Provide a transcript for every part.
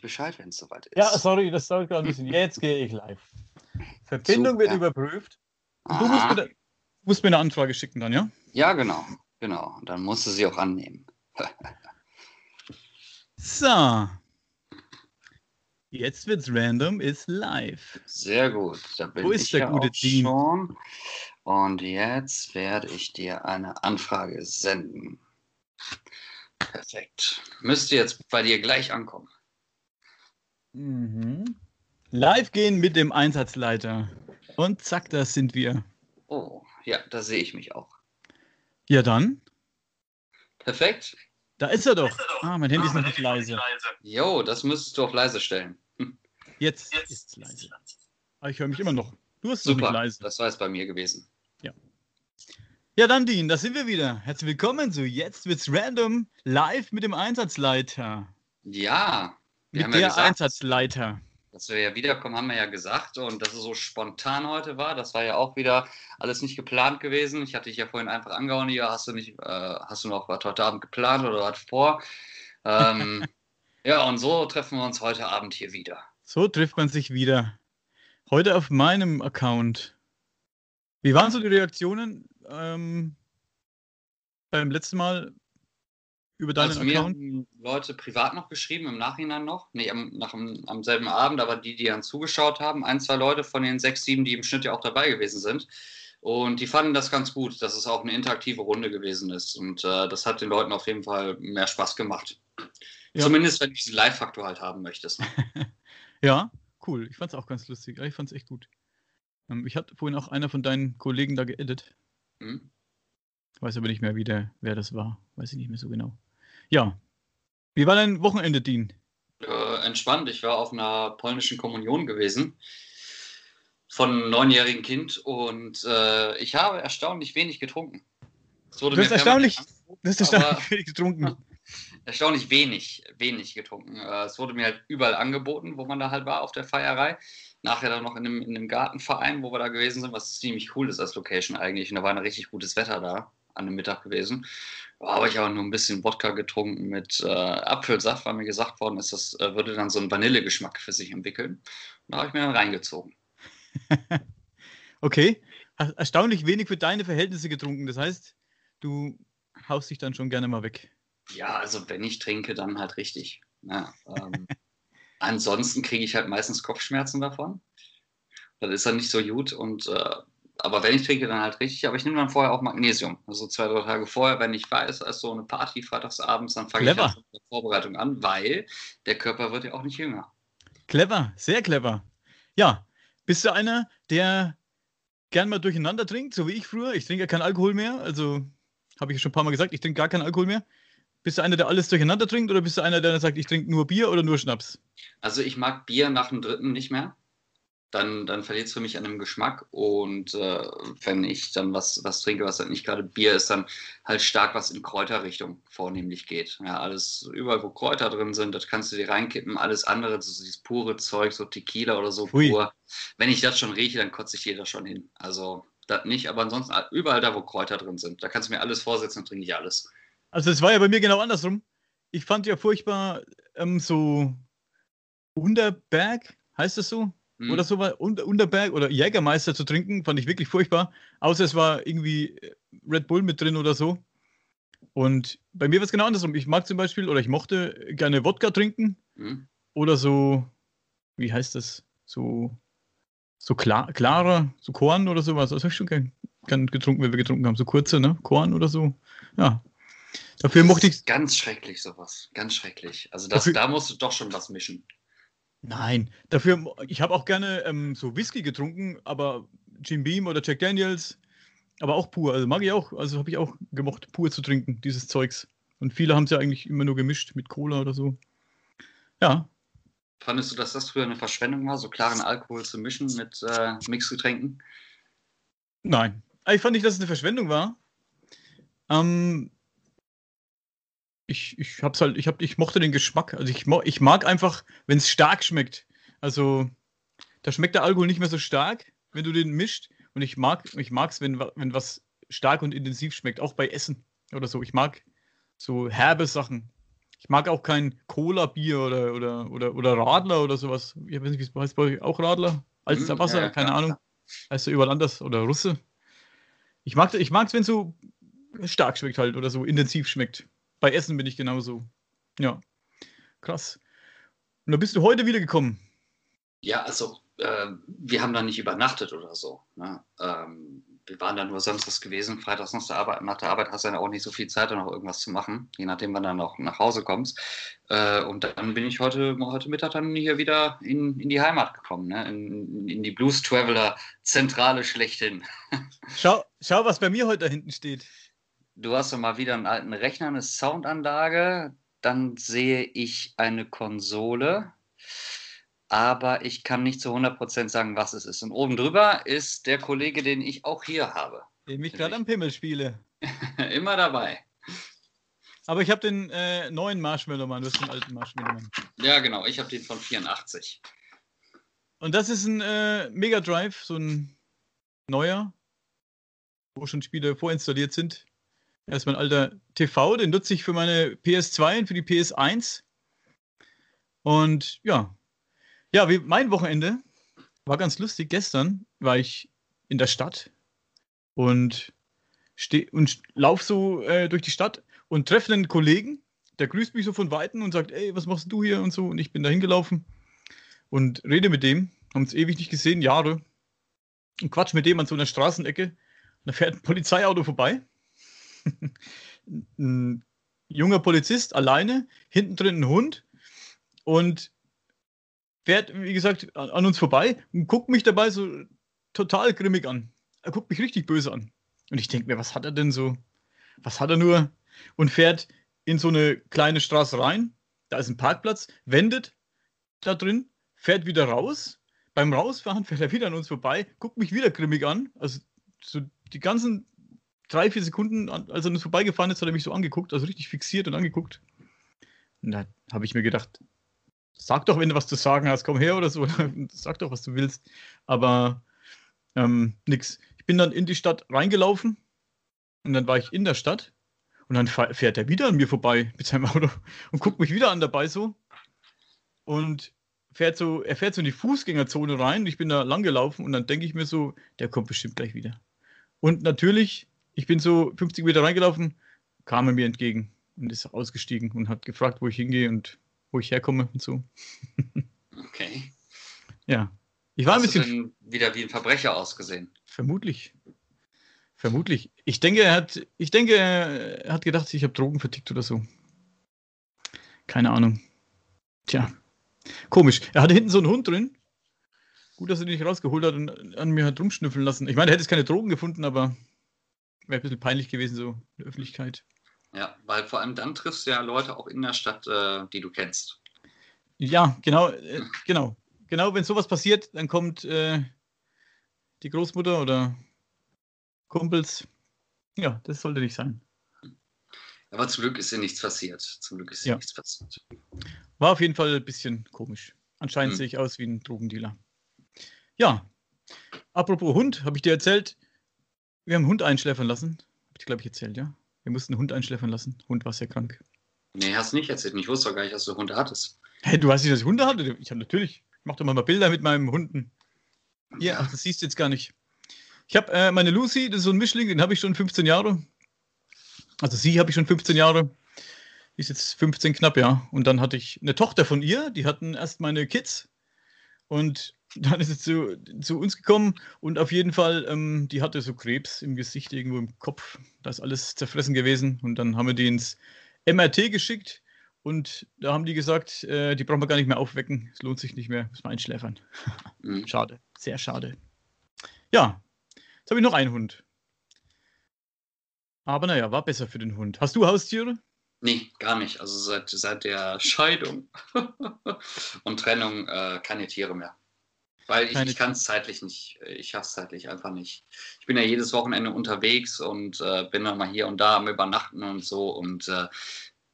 Bescheid, wenn es soweit ist. Ja, sorry, das dauert gerade ein bisschen. Jetzt gehe ich live. Verbindung wird Super. überprüft. Du musst mir, da- musst mir eine Anfrage schicken dann, ja? Ja, genau. Genau. Und dann musst du sie auch annehmen. So. Jetzt wird's random, ist live. Sehr gut. Da bin Wo ist ich der ja gute Dean? schon. Und jetzt werde ich dir eine Anfrage senden. Perfekt. Müsste jetzt bei dir gleich ankommen. Mhm. Live gehen mit dem Einsatzleiter. Und zack, da sind wir. Oh, ja, da sehe ich mich auch. Ja, dann. Perfekt. Da ist er doch. Ah, mein Handy ist noch nicht leise. Jo, das müsstest du auf leise stellen. Jetzt ist es leise. Ah, ich höre mich immer noch. Du hast es noch Super. leise. Das war es bei mir gewesen. Ja, dann, Dean, da sind wir wieder. Herzlich willkommen zu Jetzt wird's random live mit dem Einsatzleiter. Ja, wir mit haben der ja gesagt, Einsatzleiter. dass wir ja wiederkommen, haben wir ja gesagt. Und dass es so spontan heute war, das war ja auch wieder alles nicht geplant gewesen. Ich hatte dich ja vorhin einfach angehauen, ja, hast du nicht, äh, hast du noch was heute Abend geplant oder was vor? Ähm, ja, und so treffen wir uns heute Abend hier wieder. So trifft man sich wieder. Heute auf meinem Account. Wie waren so die Reaktionen ähm, beim letzten Mal über deinen Also mir Account? haben Leute privat noch geschrieben, im Nachhinein noch. Nee, am, nach, am selben Abend, aber die, die dann zugeschaut haben, ein, zwei Leute von den sechs, sieben, die im Schnitt ja auch dabei gewesen sind. Und die fanden das ganz gut, dass es auch eine interaktive Runde gewesen ist. Und äh, das hat den Leuten auf jeden Fall mehr Spaß gemacht. Ja. Zumindest, wenn du diesen Live-Faktor halt haben möchtest. Ja, cool. Ich fand's auch ganz lustig. Ich fand's echt gut. Ähm, ich hatte vorhin auch einer von deinen Kollegen da geedit. Hm? Weiß aber nicht mehr, wie der, wer das war. Weiß ich nicht mehr so genau. Ja. Wie war dein Wochenende, Dean? Äh, entspannt. Ich war auf einer polnischen Kommunion gewesen von einem neunjährigen Kind und äh, ich habe erstaunlich wenig getrunken. Es wurde Du hast erstaunlich- Das ist Aber- erstaunlich wenig getrunken. erstaunlich wenig, wenig getrunken. Äh, Es wurde mir halt überall angeboten, wo man da halt war auf der Feierei. Nachher dann noch in einem, in einem Gartenverein, wo wir da gewesen sind, was ziemlich cool ist als Location eigentlich. Und da war ein richtig gutes Wetter da an dem Mittag gewesen. Da habe ich aber nur ein bisschen Wodka getrunken mit äh, Apfelsaft, weil mir gesagt worden ist, das äh, würde dann so einen Vanillegeschmack für sich entwickeln. Und da habe ich mir dann reingezogen. Okay. Er- Erstaunlich wenig für deine Verhältnisse getrunken. Das heißt, du haust dich dann schon gerne mal weg. Ja, also wenn ich trinke, dann halt richtig. Ja, ähm, ansonsten kriege ich halt meistens Kopfschmerzen davon. Das ist dann nicht so gut. Und äh, aber wenn ich trinke, dann halt richtig. Aber ich nehme dann vorher auch Magnesium. Also zwei, drei Tage vorher, wenn ich weiß, ist so eine Party freitagsabends, dann fange ich halt mit der Vorbereitung an, weil der Körper wird ja auch nicht jünger. Clever, sehr clever. Ja, bist du einer, der gern mal durcheinander trinkt, so wie ich früher? Ich trinke ja keinen Alkohol mehr, also habe ich schon ein paar Mal gesagt, ich trinke gar keinen Alkohol mehr. Bist du einer, der alles durcheinander trinkt oder bist du einer, der sagt, ich trinke nur Bier oder nur Schnaps? Also ich mag Bier nach dem dritten nicht mehr. Dann, dann verliert es für mich an dem Geschmack. Und äh, wenn ich dann was, was trinke, was halt nicht gerade Bier ist, dann halt stark was in Kräuterrichtung vornehmlich geht. Ja, alles, überall wo Kräuter drin sind, das kannst du dir reinkippen. Alles andere, so dieses pure Zeug, so Tequila oder so Hui. pur. Wenn ich das schon rieche, dann kotze ich dir das schon hin. Also das nicht, aber ansonsten überall da, wo Kräuter drin sind. Da kannst du mir alles vorsetzen und trinke ich alles. Also es war ja bei mir genau andersrum. Ich fand ja furchtbar ähm, so Unterberg, heißt das so? Hm? Oder so war Unter, Unterberg oder Jägermeister zu trinken, fand ich wirklich furchtbar. Außer es war irgendwie äh, Red Bull mit drin oder so. Und bei mir war es genau andersrum. Ich mag zum Beispiel oder ich mochte gerne Wodka trinken Hm? oder so, wie heißt das? So, so klar, klarer, so Korn oder sowas. Das habe ich schon gern, gern getrunken, wenn wir getrunken haben. So kurze, ne? Korn oder so. Ja. Dafür mochte ich. Ganz schrecklich sowas. Ganz schrecklich. Also das, Dafür- da musst du doch schon was mischen. Nein, dafür, mo- ich habe auch gerne ähm, so Whisky getrunken, aber Jim Beam oder Jack Daniels, aber auch pur. Also mag ich auch, also habe ich auch gemocht, pur zu trinken, dieses Zeugs. Und viele haben es ja eigentlich immer nur gemischt mit Cola oder so. Ja, Fandest du, dass das früher eine Verschwendung war, so klaren Alkohol zu mischen mit äh, Mixgetränken? nein. Ich fand nicht, dass es eine Verschwendung war. Ähm, ich, ich hab's halt, ich, hab, ich mochte den Geschmack. Also ich, mo- ich mag einfach, wenn es stark schmeckt. Also da schmeckt der Alkohol nicht mehr so stark, wenn du den mischt. Und ich mag, ich mag's, wenn, wenn was stark und intensiv schmeckt, auch bei Essen oder so. Ich mag so herbe Sachen. Ich mag auch kein Cola-Bier oder, oder, oder, oder Radler oder sowas. Ich weiß nicht, wie es heißt bei euch auch Radler? Als Mhm, Wasser, ja, ja, keine klar, Ahnung. Heißt ja überall anders. Oder Russe. Ich mag es, ich mag's, wenn es so stark schmeckt halt oder so intensiv schmeckt. Bei Essen bin ich genauso. Ja. Krass. Und da bist du heute wieder gekommen. Ja, also äh, wir haben da nicht übernachtet oder so. Ne? Ähm, wir waren da nur samstags gewesen, freitags nach der Arbeit. Nach der Arbeit hast du dann auch nicht so viel Zeit, dann noch irgendwas zu machen, je nachdem, wann du dann auch nach Hause kommst. Äh, und dann bin ich heute, heute Mittag dann hier wieder in, in die Heimat gekommen, ne? in, in die Blues Traveler Zentrale schlechthin. Schau, schau, was bei mir heute da hinten steht. Du hast doch mal wieder einen alten Rechner, eine Soundanlage. Dann sehe ich eine Konsole. Aber ich kann nicht zu 100% sagen, was es ist. Und oben drüber ist der Kollege, den ich auch hier habe. Den ich gerade am Pimmel spiele. Immer dabei. Aber ich habe den äh, neuen Marshmallow Mann, du hast den alten Marshmallow Mann. Ja, genau. Ich habe den von 84. Und das ist ein äh, Mega Drive, so ein neuer, wo schon Spiele vorinstalliert sind. Erstmal ein alter TV, den nutze ich für meine PS2 und für die PS1. Und ja, ja, wie mein Wochenende war ganz lustig. Gestern war ich in der Stadt und, steh, und lauf so äh, durch die Stadt und treffe einen Kollegen, der grüßt mich so von Weitem und sagt, ey, was machst du hier und so. Und ich bin da hingelaufen und rede mit dem, haben uns ewig nicht gesehen, Jahre. Und quatsch mit dem an so einer Straßenecke. Und da fährt ein Polizeiauto vorbei. Ein junger Polizist alleine, hinten drin ein Hund und fährt, wie gesagt, an, an uns vorbei und guckt mich dabei so total grimmig an. Er guckt mich richtig böse an. Und ich denke mir, was hat er denn so? Was hat er nur? Und fährt in so eine kleine Straße rein. Da ist ein Parkplatz, wendet da drin, fährt wieder raus. Beim Rausfahren fährt er wieder an uns vorbei, guckt mich wieder grimmig an. Also so die ganzen drei, vier Sekunden, als er uns vorbeigefahren ist, hat er mich so angeguckt, also richtig fixiert und angeguckt. Und da habe ich mir gedacht, sag doch, wenn du was zu sagen hast, komm her oder so. sag doch, was du willst. Aber ähm, nix. Ich bin dann in die Stadt reingelaufen und dann war ich in der Stadt und dann fährt er wieder an mir vorbei mit seinem Auto und guckt mich wieder an dabei so und fährt so, er fährt so in die Fußgängerzone rein ich bin da lang gelaufen und dann denke ich mir so, der kommt bestimmt gleich wieder. Und natürlich, ich bin so 50 Meter reingelaufen, kam er mir entgegen und ist ausgestiegen und hat gefragt, wo ich hingehe und wo ich herkomme und so. Okay. Ja. Ich war ein Hast du bisschen denn wieder wie ein Verbrecher ausgesehen? Vermutlich. Vermutlich. Ich denke, er hat, ich denke, er hat gedacht, ich habe Drogen vertickt oder so. Keine Ahnung. Tja. Komisch. Er hatte hinten so einen Hund drin. Gut, dass er den nicht rausgeholt hat und an mir hat rumschnüffeln lassen. Ich meine, er hätte jetzt keine Drogen gefunden, aber wäre ein bisschen peinlich gewesen, so in der Öffentlichkeit. Ja, weil vor allem dann triffst du ja Leute auch in der Stadt, äh, die du kennst. Ja, genau, äh, genau. Genau, wenn sowas passiert, dann kommt äh, die Großmutter oder Kumpels. Ja, das sollte nicht sein. Aber zum Glück ist dir nichts passiert. Zum Glück ist Ja. nichts passiert. War auf jeden Fall ein bisschen komisch. Anscheinend Hm. sehe ich aus wie ein Drogendealer. Ja. Apropos Hund, habe ich dir erzählt, wir haben einen Hund einschläfern lassen. Habe ich, glaube ich, erzählt, ja? Wir mussten einen Hund einschläfern lassen. Hund war sehr krank. Nee, hast nicht erzählt. Ich wusste doch gar nicht, dass du Hunde hattest. Hey, du weißt nicht, dass ich Hunde hatte? Ich habe natürlich. Ich mache doch mal Bilder mit meinem Hunden. Hier, ach, das siehst du jetzt gar nicht. Ich habe äh, meine Lucy, das ist so ein Mischling, den habe ich schon 15 Jahre. Also sie habe ich schon 15 Jahre. Die ist jetzt 15 knapp, ja. Und dann hatte ich eine Tochter von ihr, die hatten erst meine Kids. Und dann ist sie zu, zu uns gekommen und auf jeden Fall, ähm, die hatte so Krebs im Gesicht, irgendwo im Kopf. Da ist alles zerfressen gewesen. Und dann haben wir die ins MRT geschickt. Und da haben die gesagt, äh, die brauchen wir gar nicht mehr aufwecken. Es lohnt sich nicht mehr, müssen wir einschläfern. Mhm. Schade, sehr schade. Ja, jetzt habe ich noch einen Hund. Aber naja, war besser für den Hund. Hast du Haustiere? Nee, gar nicht. Also seit, seit der Scheidung und Trennung äh, keine Tiere mehr. Weil ich, ich kann es zeitlich nicht. äh, Ich schaffe es zeitlich einfach nicht. Ich bin ja jedes Wochenende unterwegs und äh, bin dann mal hier und da am Übernachten und so. Und äh,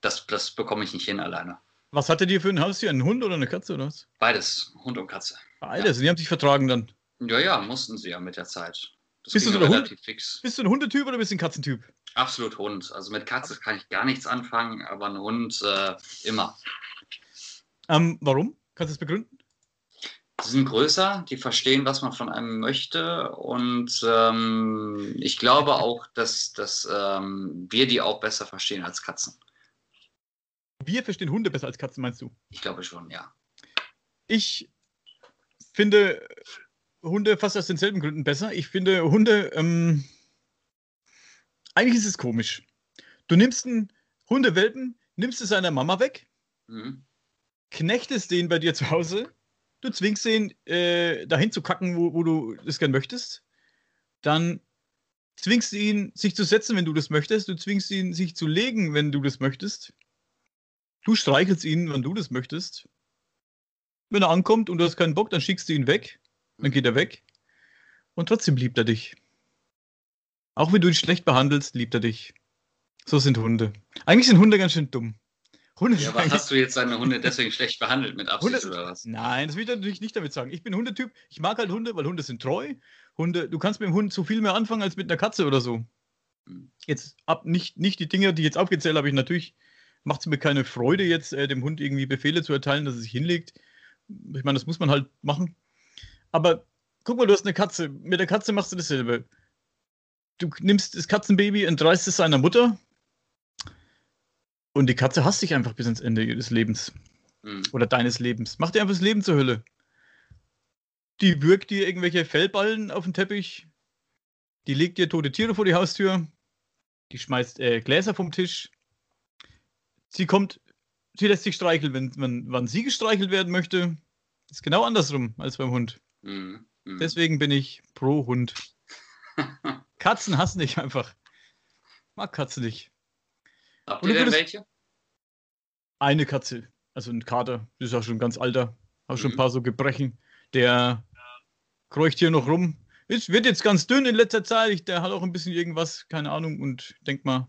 das, das bekomme ich nicht hin alleine. Was hattet ihr für ein Haustier? Ein Hund oder eine Katze oder was? Beides, Hund und Katze. Beides, die haben sich vertragen dann. Ja, ja, mussten sie ja mit der Zeit. Das Bist du ja so der Hund? relativ fix. Bist du ein Hundetyp oder bist du ein Katzentyp? Absolut Hund. Also mit Katze kann ich gar nichts anfangen, aber ein Hund äh, immer. Ähm, warum? Kannst du es begründen? Die sind größer, die verstehen, was man von einem möchte. Und ähm, ich glaube auch, dass, dass ähm, wir die auch besser verstehen als Katzen. Wir verstehen Hunde besser als Katzen, meinst du? Ich glaube schon, ja. Ich finde Hunde fast aus denselben Gründen besser. Ich finde Hunde, ähm, eigentlich ist es komisch. Du nimmst einen Hundewelpen, nimmst es seiner Mama weg, mhm. knechtest den bei dir zu Hause, du zwingst den äh, dahin zu kacken, wo, wo du das gern möchtest, dann zwingst du ihn, sich zu setzen, wenn du das möchtest, du zwingst ihn, sich zu legen, wenn du das möchtest. Du streichelst ihn, wenn du das möchtest. Wenn er ankommt und du hast keinen Bock, dann schickst du ihn weg. Dann geht er weg. Und trotzdem liebt er dich. Auch wenn du ihn schlecht behandelst, liebt er dich. So sind Hunde. Eigentlich sind Hunde ganz schön dumm. Hunde ja, aber hast du jetzt deine Hunde deswegen schlecht behandelt mit Absicht Hunde, oder was? Nein, das will ich natürlich nicht damit sagen. Ich bin Hundetyp. Ich mag halt Hunde, weil Hunde sind treu. Hunde, du kannst mit dem Hund so viel mehr anfangen als mit einer Katze oder so. Hm. Jetzt ab nicht, nicht die Dinge, die ich jetzt aufgezählt habe, ich natürlich macht es mir keine Freude, jetzt äh, dem Hund irgendwie Befehle zu erteilen, dass er sich hinlegt. Ich meine, das muss man halt machen. Aber guck mal, du hast eine Katze. Mit der Katze machst du dasselbe. Du nimmst das Katzenbaby, entreißt es seiner Mutter und die Katze hasst dich einfach bis ins Ende ihres Lebens. Mhm. Oder deines Lebens. Mach dir einfach das Leben zur Hölle. Die wirkt dir irgendwelche Fellballen auf den Teppich. Die legt dir tote Tiere vor die Haustür. Die schmeißt äh, Gläser vom Tisch. Sie kommt, sie lässt sich streicheln, wenn, wenn wann sie gestreichelt werden möchte. Ist genau andersrum als beim Hund. Mhm. Mhm. Deswegen bin ich pro Hund. Katzen hassen dich einfach. Mag Katzen nicht. Habt ihr denn welche? Eine Katze, also ein Kater, das ist auch schon ganz alter. Habe schon ein mhm. paar so Gebrechen. Der kreucht hier noch rum. Es wird jetzt ganz dünn in letzter Zeit. Der hat auch ein bisschen irgendwas, keine Ahnung. Und denk mal,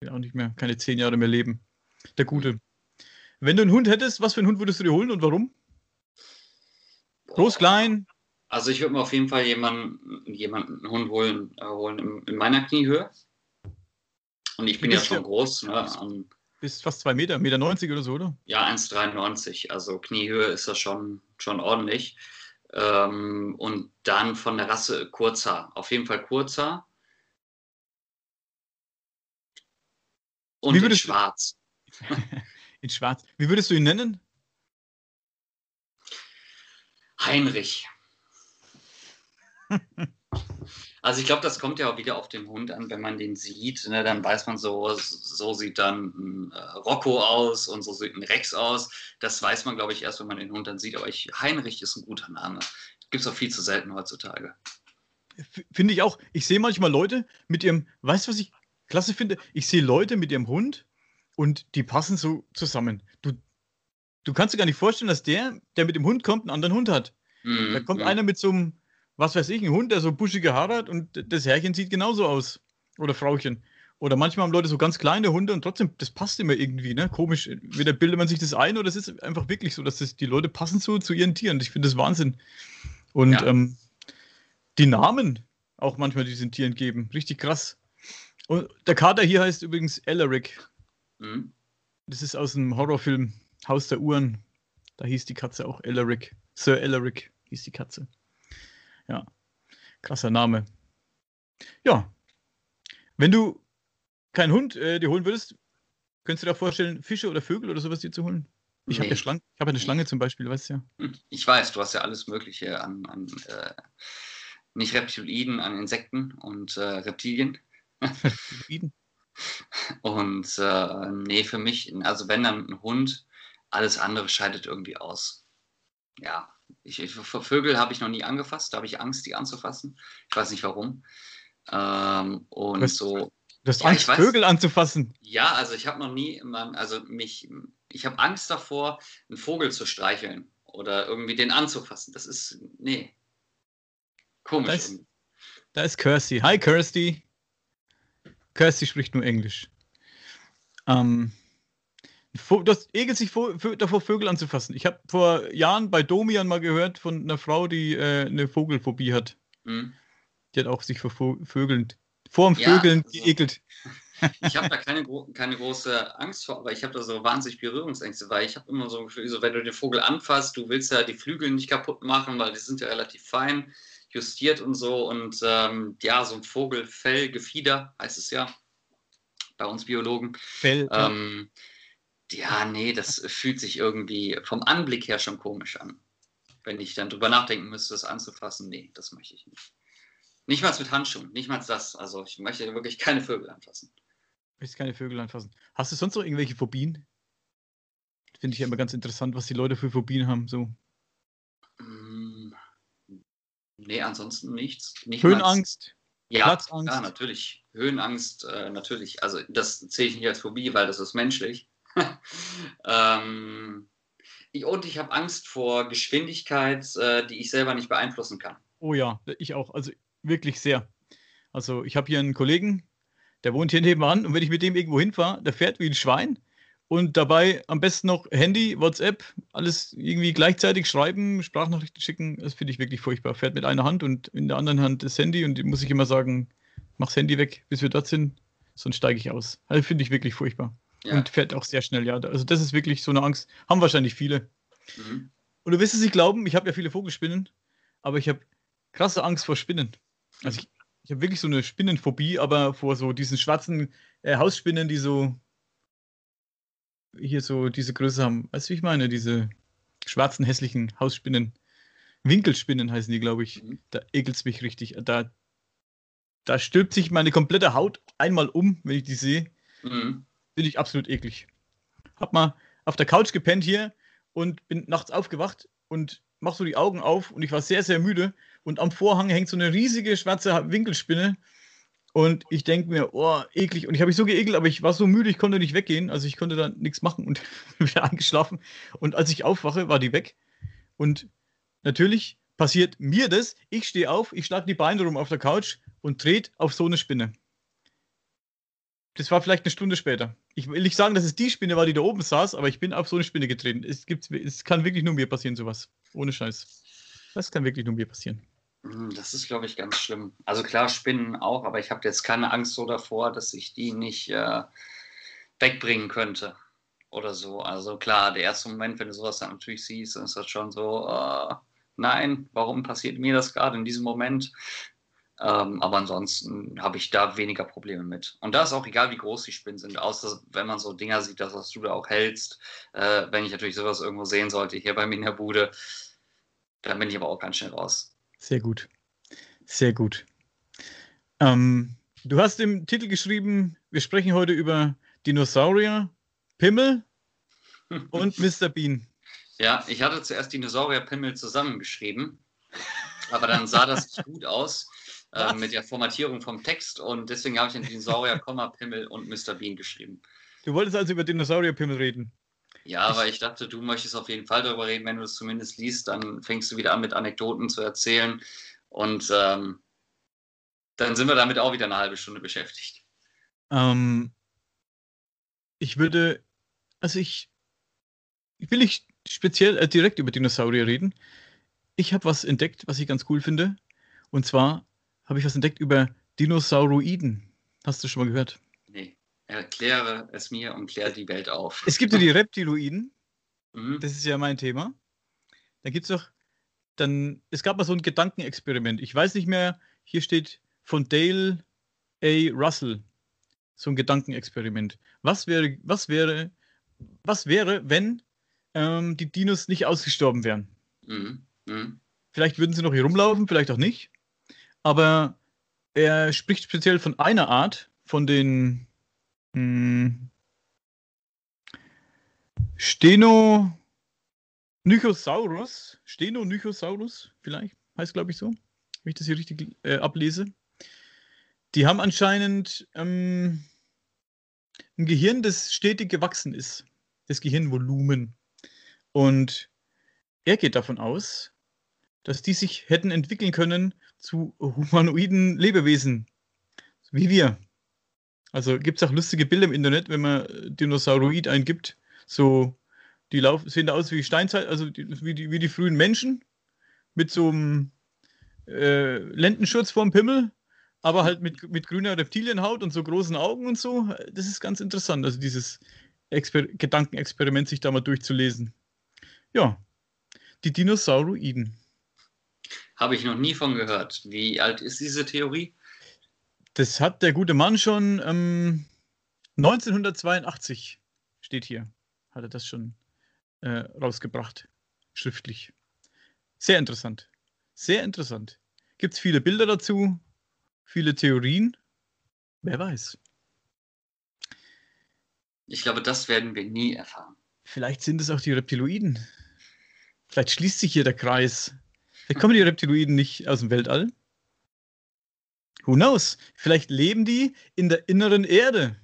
will auch nicht mehr, keine zehn Jahre mehr leben. Der Gute. Wenn du einen Hund hättest, was für einen Hund würdest du dir holen und warum? Groß, klein? Also ich würde mir auf jeden Fall jemanden, jemanden einen Hund holen, äh, holen in, in, meiner Kniehöhe. Und ich bin ja schon groß. Ne? Bist fast zwei Meter, Meter 90 oder so, oder? Ja, 1,93. Also Kniehöhe ist das schon, schon ordentlich. Ähm, und dann von der Rasse kurzer. Auf jeden Fall kurzer. Und in schwarz. in schwarz. Wie würdest du ihn nennen? Heinrich. Also ich glaube, das kommt ja auch wieder auf den Hund an, wenn man den sieht, ne, dann weiß man so, so sieht dann ein äh, Rocco aus und so sieht ein Rex aus. Das weiß man, glaube ich, erst, wenn man den Hund dann sieht. Aber ich, Heinrich ist ein guter Name. Gibt es auch viel zu selten heutzutage. Finde ich auch. Ich sehe manchmal Leute mit ihrem, weißt du, was ich klasse finde? Ich sehe Leute mit ihrem Hund und die passen so zusammen. Du, du kannst dir gar nicht vorstellen, dass der, der mit dem Hund kommt, einen anderen Hund hat. Mm, da kommt mm. einer mit so einem, was weiß ich, ein Hund, der so buschige Haare hat und das Herrchen sieht genauso aus. Oder Frauchen. Oder manchmal haben Leute so ganz kleine Hunde und trotzdem, das passt immer irgendwie, ne? Komisch. Weder bildet man sich das ein oder es ist einfach wirklich so, dass das, die Leute passen so zu ihren Tieren. Ich finde das Wahnsinn. Und ja. ähm, die Namen auch manchmal diesen Tieren geben. Richtig krass. Und der Kater hier heißt übrigens Ellerik. Mhm. Das ist aus dem Horrorfilm Haus der Uhren. Da hieß die Katze auch Ellerik. Sir Ellerik hieß die Katze. Ja, krasser Name. Ja, wenn du keinen Hund äh, dir holen würdest, könntest du dir vorstellen, Fische oder Vögel oder sowas dir zu holen? Ich nee. habe ja Schlange, ich habe eine Schlange zum Beispiel, weißt du ja. Hm, ich weiß, du hast ja alles Mögliche an, an äh, nicht Reptiloiden, an Insekten und äh, Reptilien. Reptiloiden. Und äh, nee, für mich, also wenn dann ein Hund, alles andere scheidet irgendwie aus. Ja, ich, ich, Vögel habe ich noch nie angefasst, da habe ich Angst, die anzufassen. Ich weiß nicht warum. Ähm, und was, so. Du hast Angst, weiß, Vögel anzufassen? Ja, also ich habe noch nie, also mich, ich habe Angst davor, einen Vogel zu streicheln oder irgendwie den anzufassen. Das ist, nee. Komisch. Da ist, da ist Kirsty. Hi, Kirsty. Kirsty spricht nur Englisch. Ähm, das ekelt sich vor, davor, Vögel anzufassen. Ich habe vor Jahren bei Domian mal gehört von einer Frau, die äh, eine Vogelphobie hat. Mhm. Die hat auch sich vor Vögeln vor dem Vögeln ja, also, geekelt. Ich habe da keine, keine große Angst vor, aber ich habe da so wahnsinnig Berührungsängste, weil ich habe immer so ein Gefühl, so, wenn du den Vogel anfasst, du willst ja die Flügel nicht kaputt machen, weil die sind ja relativ fein justiert und so. Und ähm, ja, so ein Vogelfell, Gefieder heißt es ja bei uns Biologen. Fell. Ähm, ja, nee, das fühlt sich irgendwie vom Anblick her schon komisch an. Wenn ich dann drüber nachdenken müsste, das anzufassen, nee, das möchte ich nicht. Nicht mal mit Handschuhen, nicht mal das. Also ich möchte wirklich keine Vögel anfassen. Möchtest keine Vögel anfassen. Hast du sonst noch irgendwelche Phobien? Finde ich ja immer ganz interessant, was die Leute für Phobien haben. So. Mm, nee, ansonsten nichts. Nicht Höhenangst? Ja, Platzangst. ja, natürlich. Höhenangst, äh, natürlich. Also das zähle ich nicht als Phobie, weil das ist menschlich. ähm, ich, und ich habe Angst vor Geschwindigkeit, äh, die ich selber nicht beeinflussen kann. Oh ja, ich auch. Also wirklich sehr. Also ich habe hier einen Kollegen, der wohnt hier nebenan und wenn ich mit dem irgendwo hinfahre, der fährt wie ein Schwein und dabei am besten noch Handy, WhatsApp, alles irgendwie gleichzeitig schreiben, Sprachnachrichten schicken, das finde ich wirklich furchtbar. Fährt mit einer Hand und in der anderen Hand das Handy und muss ich immer sagen, mach's Handy weg, bis wir dort sind, sonst steige ich aus. Also finde ich wirklich furchtbar. Ja. Und fährt auch sehr schnell, ja. Also das ist wirklich so eine Angst. Haben wahrscheinlich viele. Mhm. Und du wirst es nicht glauben, ich habe ja viele Vogelspinnen, aber ich habe krasse Angst vor Spinnen. Also ich, ich habe wirklich so eine Spinnenphobie, aber vor so diesen schwarzen äh, Hausspinnen, die so hier so diese Größe haben. Weißt du, wie ich meine? Diese schwarzen, hässlichen Hausspinnen. Winkelspinnen heißen die, glaube ich. Mhm. Da ekelt es mich richtig. Da, da stülpt sich meine komplette Haut einmal um, wenn ich die sehe. Mhm. Finde ich absolut eklig. Hab mal auf der Couch gepennt hier und bin nachts aufgewacht und mach so die Augen auf und ich war sehr, sehr müde und am Vorhang hängt so eine riesige schwarze Winkelspinne und ich denke mir, oh, eklig. Und ich habe mich so geekelt, aber ich war so müde, ich konnte nicht weggehen. Also ich konnte da nichts machen und wieder eingeschlafen. Und als ich aufwache, war die weg. Und natürlich passiert mir das. Ich stehe auf, ich schlage die Beine rum auf der Couch und trete auf so eine Spinne. Das war vielleicht eine Stunde später. Ich will nicht sagen, dass es die Spinne war, die da oben saß, aber ich bin auf so eine Spinne getreten. Es, gibt, es kann wirklich nur mir passieren, sowas. Ohne Scheiß. Das kann wirklich nur mir passieren. Hm, das ist, glaube ich, ganz schlimm. Also klar, Spinnen auch, aber ich habe jetzt keine Angst so davor, dass ich die nicht äh, wegbringen könnte oder so. Also klar, der erste Moment, wenn du sowas dann natürlich siehst, dann ist das schon so, äh, nein, warum passiert mir das gerade in diesem Moment? Ähm, aber ansonsten habe ich da weniger Probleme mit. Und da ist auch egal, wie groß die Spinnen sind, außer wenn man so Dinger sieht, das, was du da auch hältst. Äh, wenn ich natürlich sowas irgendwo sehen sollte, hier bei mir in der Bude, dann bin ich aber auch ganz schnell raus. Sehr gut. Sehr gut. Ähm, du hast im Titel geschrieben, wir sprechen heute über Dinosaurier, Pimmel und Mr. Bean. Ja, ich hatte zuerst Dinosaurier, Pimmel zusammengeschrieben, aber dann sah das nicht gut aus äh, mit der Formatierung vom Text und deswegen habe ich den Dinosaurier, Pimmel und Mr. Bean geschrieben. Du wolltest also über Dinosaurier-Pimmel reden? Ja, aber ich dachte, du möchtest auf jeden Fall darüber reden. Wenn du es zumindest liest, dann fängst du wieder an, mit Anekdoten zu erzählen. Und ähm, dann sind wir damit auch wieder eine halbe Stunde beschäftigt. Ähm, ich würde, also ich, ich will nicht speziell äh, direkt über Dinosaurier reden. Ich habe was entdeckt, was ich ganz cool finde. Und zwar habe ich was entdeckt über Dinosauroiden. Hast du schon mal gehört? Nee. Erkläre es mir und kläre die Welt auf. Es gibt ja die Reptiloiden. Mhm. Das ist ja mein Thema. Da gibt es doch dann, es gab mal so ein Gedankenexperiment. Ich weiß nicht mehr, hier steht von Dale A. Russell. So ein Gedankenexperiment. Was wäre, was wäre, was wäre, wenn ähm, die Dinos nicht ausgestorben wären? Mhm. Mhm. Vielleicht würden sie noch hier rumlaufen, vielleicht auch nicht aber er spricht speziell von einer Art, von den hm, Stenonychosaurus, Stenonychosaurus vielleicht, heißt glaube ich so, wenn ich das hier richtig äh, ablese. Die haben anscheinend ähm, ein Gehirn, das stetig gewachsen ist, das Gehirnvolumen. Und er geht davon aus, dass die sich hätten entwickeln können zu humanoiden Lebewesen, wie wir. Also gibt es auch lustige Bilder im Internet, wenn man Dinosauroid eingibt. So, die laufen, sehen da aus wie Steinzeit, also die, wie, die, wie die frühen Menschen mit so einem äh, Lendenschutz vorm Pimmel aber halt mit, mit grüner Reptilienhaut und so großen Augen und so. Das ist ganz interessant, also dieses Exper Gedankenexperiment sich da mal durchzulesen. Ja, die Dinosauroiden. Habe ich noch nie von gehört. Wie alt ist diese Theorie? Das hat der gute Mann schon ähm, 1982, steht hier, hat er das schon äh, rausgebracht, schriftlich. Sehr interessant. Sehr interessant. Gibt es viele Bilder dazu, viele Theorien? Wer weiß. Ich glaube, das werden wir nie erfahren. Vielleicht sind es auch die Reptiloiden. Vielleicht schließt sich hier der Kreis. Kommen die Reptiloiden nicht aus dem Weltall. Who knows? Vielleicht leben die in der inneren Erde.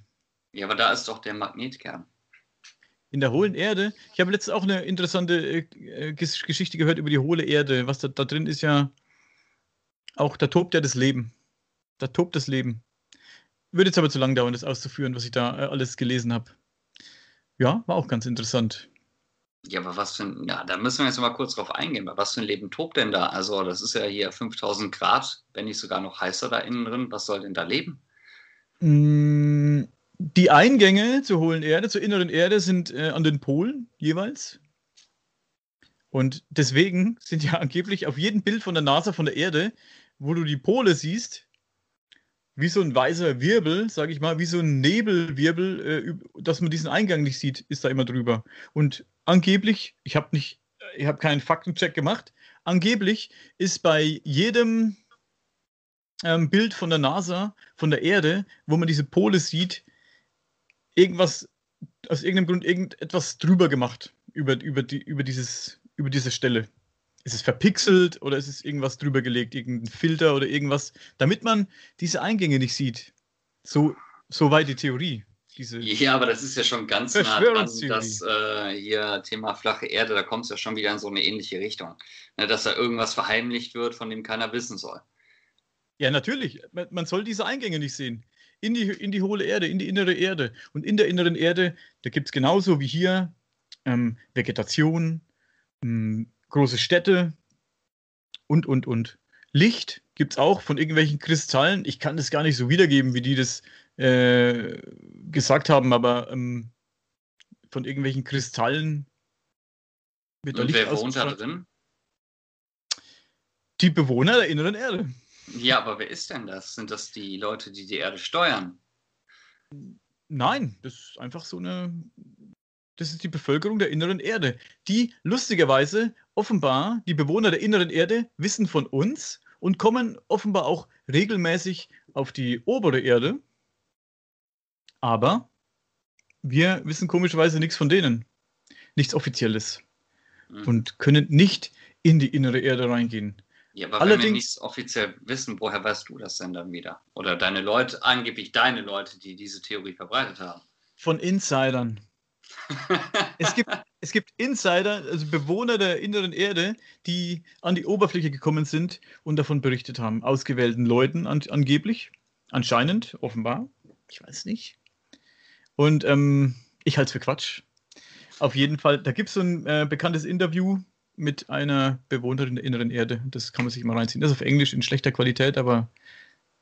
Ja, aber da ist doch der Magnetkern. In der hohlen Erde. Ich habe letztens auch eine interessante äh, Geschichte gehört über die hohle Erde. Was da, da drin ist ja auch, da tobt ja das Leben. Da tobt das Leben. Würde jetzt aber zu lang dauern, das auszuführen, was ich da äh, alles gelesen habe. Ja, war auch ganz interessant. Ja, aber was für ein, ja, da müssen wir jetzt mal kurz drauf eingehen. Was für ein Leben tobt denn da? Also, das ist ja hier 5000 Grad, wenn nicht sogar noch heißer da innen drin. Was soll denn da leben? Mm, die Eingänge zur hohlen Erde, zur inneren Erde sind äh, an den Polen jeweils. Und deswegen sind ja angeblich auf jedem Bild von der NASA von der Erde, wo du die Pole siehst, wie so ein weißer Wirbel, sage ich mal, wie so ein Nebelwirbel, äh, dass man diesen Eingang nicht sieht, ist da immer drüber. Und angeblich, ich habe nicht, ich habe keinen Faktencheck gemacht, angeblich ist bei jedem ähm, Bild von der NASA, von der Erde, wo man diese Pole sieht, irgendwas, aus irgendeinem Grund irgendetwas drüber gemacht über, über, die, über, dieses, über diese Stelle ist es verpixelt oder ist es irgendwas drüber gelegt, irgendein Filter oder irgendwas, damit man diese Eingänge nicht sieht. So, so weit die Theorie. Diese ja, aber das ist ja schon ganz nah dran, dass äh, hier Thema flache Erde, da kommt es ja schon wieder in so eine ähnliche Richtung. Ne, dass da irgendwas verheimlicht wird, von dem keiner wissen soll. Ja, natürlich. Man, man soll diese Eingänge nicht sehen. In die, in die hohle Erde, in die innere Erde. Und in der inneren Erde, da gibt es genauso wie hier ähm, Vegetation, ähm, große Städte und, und, und. Licht gibt es auch von irgendwelchen Kristallen. Ich kann das gar nicht so wiedergeben, wie die das äh, gesagt haben, aber ähm, von irgendwelchen Kristallen wird da Licht wer wohnt da drin? Die Bewohner der inneren Erde. Ja, aber wer ist denn das? Sind das die Leute, die die Erde steuern? Nein, das ist einfach so eine das ist die Bevölkerung der inneren Erde, die lustigerweise offenbar, die Bewohner der inneren Erde wissen von uns und kommen offenbar auch regelmäßig auf die obere Erde. Aber wir wissen komischerweise nichts von denen. Nichts Offizielles. Mhm. Und können nicht in die innere Erde reingehen. Ja, aber Allerdings, wenn wir nichts offiziell wissen, woher weißt du das denn dann wieder? Oder deine Leute, angeblich deine Leute, die diese Theorie verbreitet haben? Von Insidern es, gibt, es gibt Insider, also Bewohner der inneren Erde, die an die Oberfläche gekommen sind und davon berichtet haben. Ausgewählten Leuten an, angeblich. Anscheinend, offenbar. Ich weiß nicht. Und ähm, ich halte es für Quatsch. Auf jeden Fall, da gibt es so ein äh, bekanntes Interview mit einer Bewohnerin der inneren Erde. Das kann man sich mal reinziehen. Das ist auf Englisch in schlechter Qualität, aber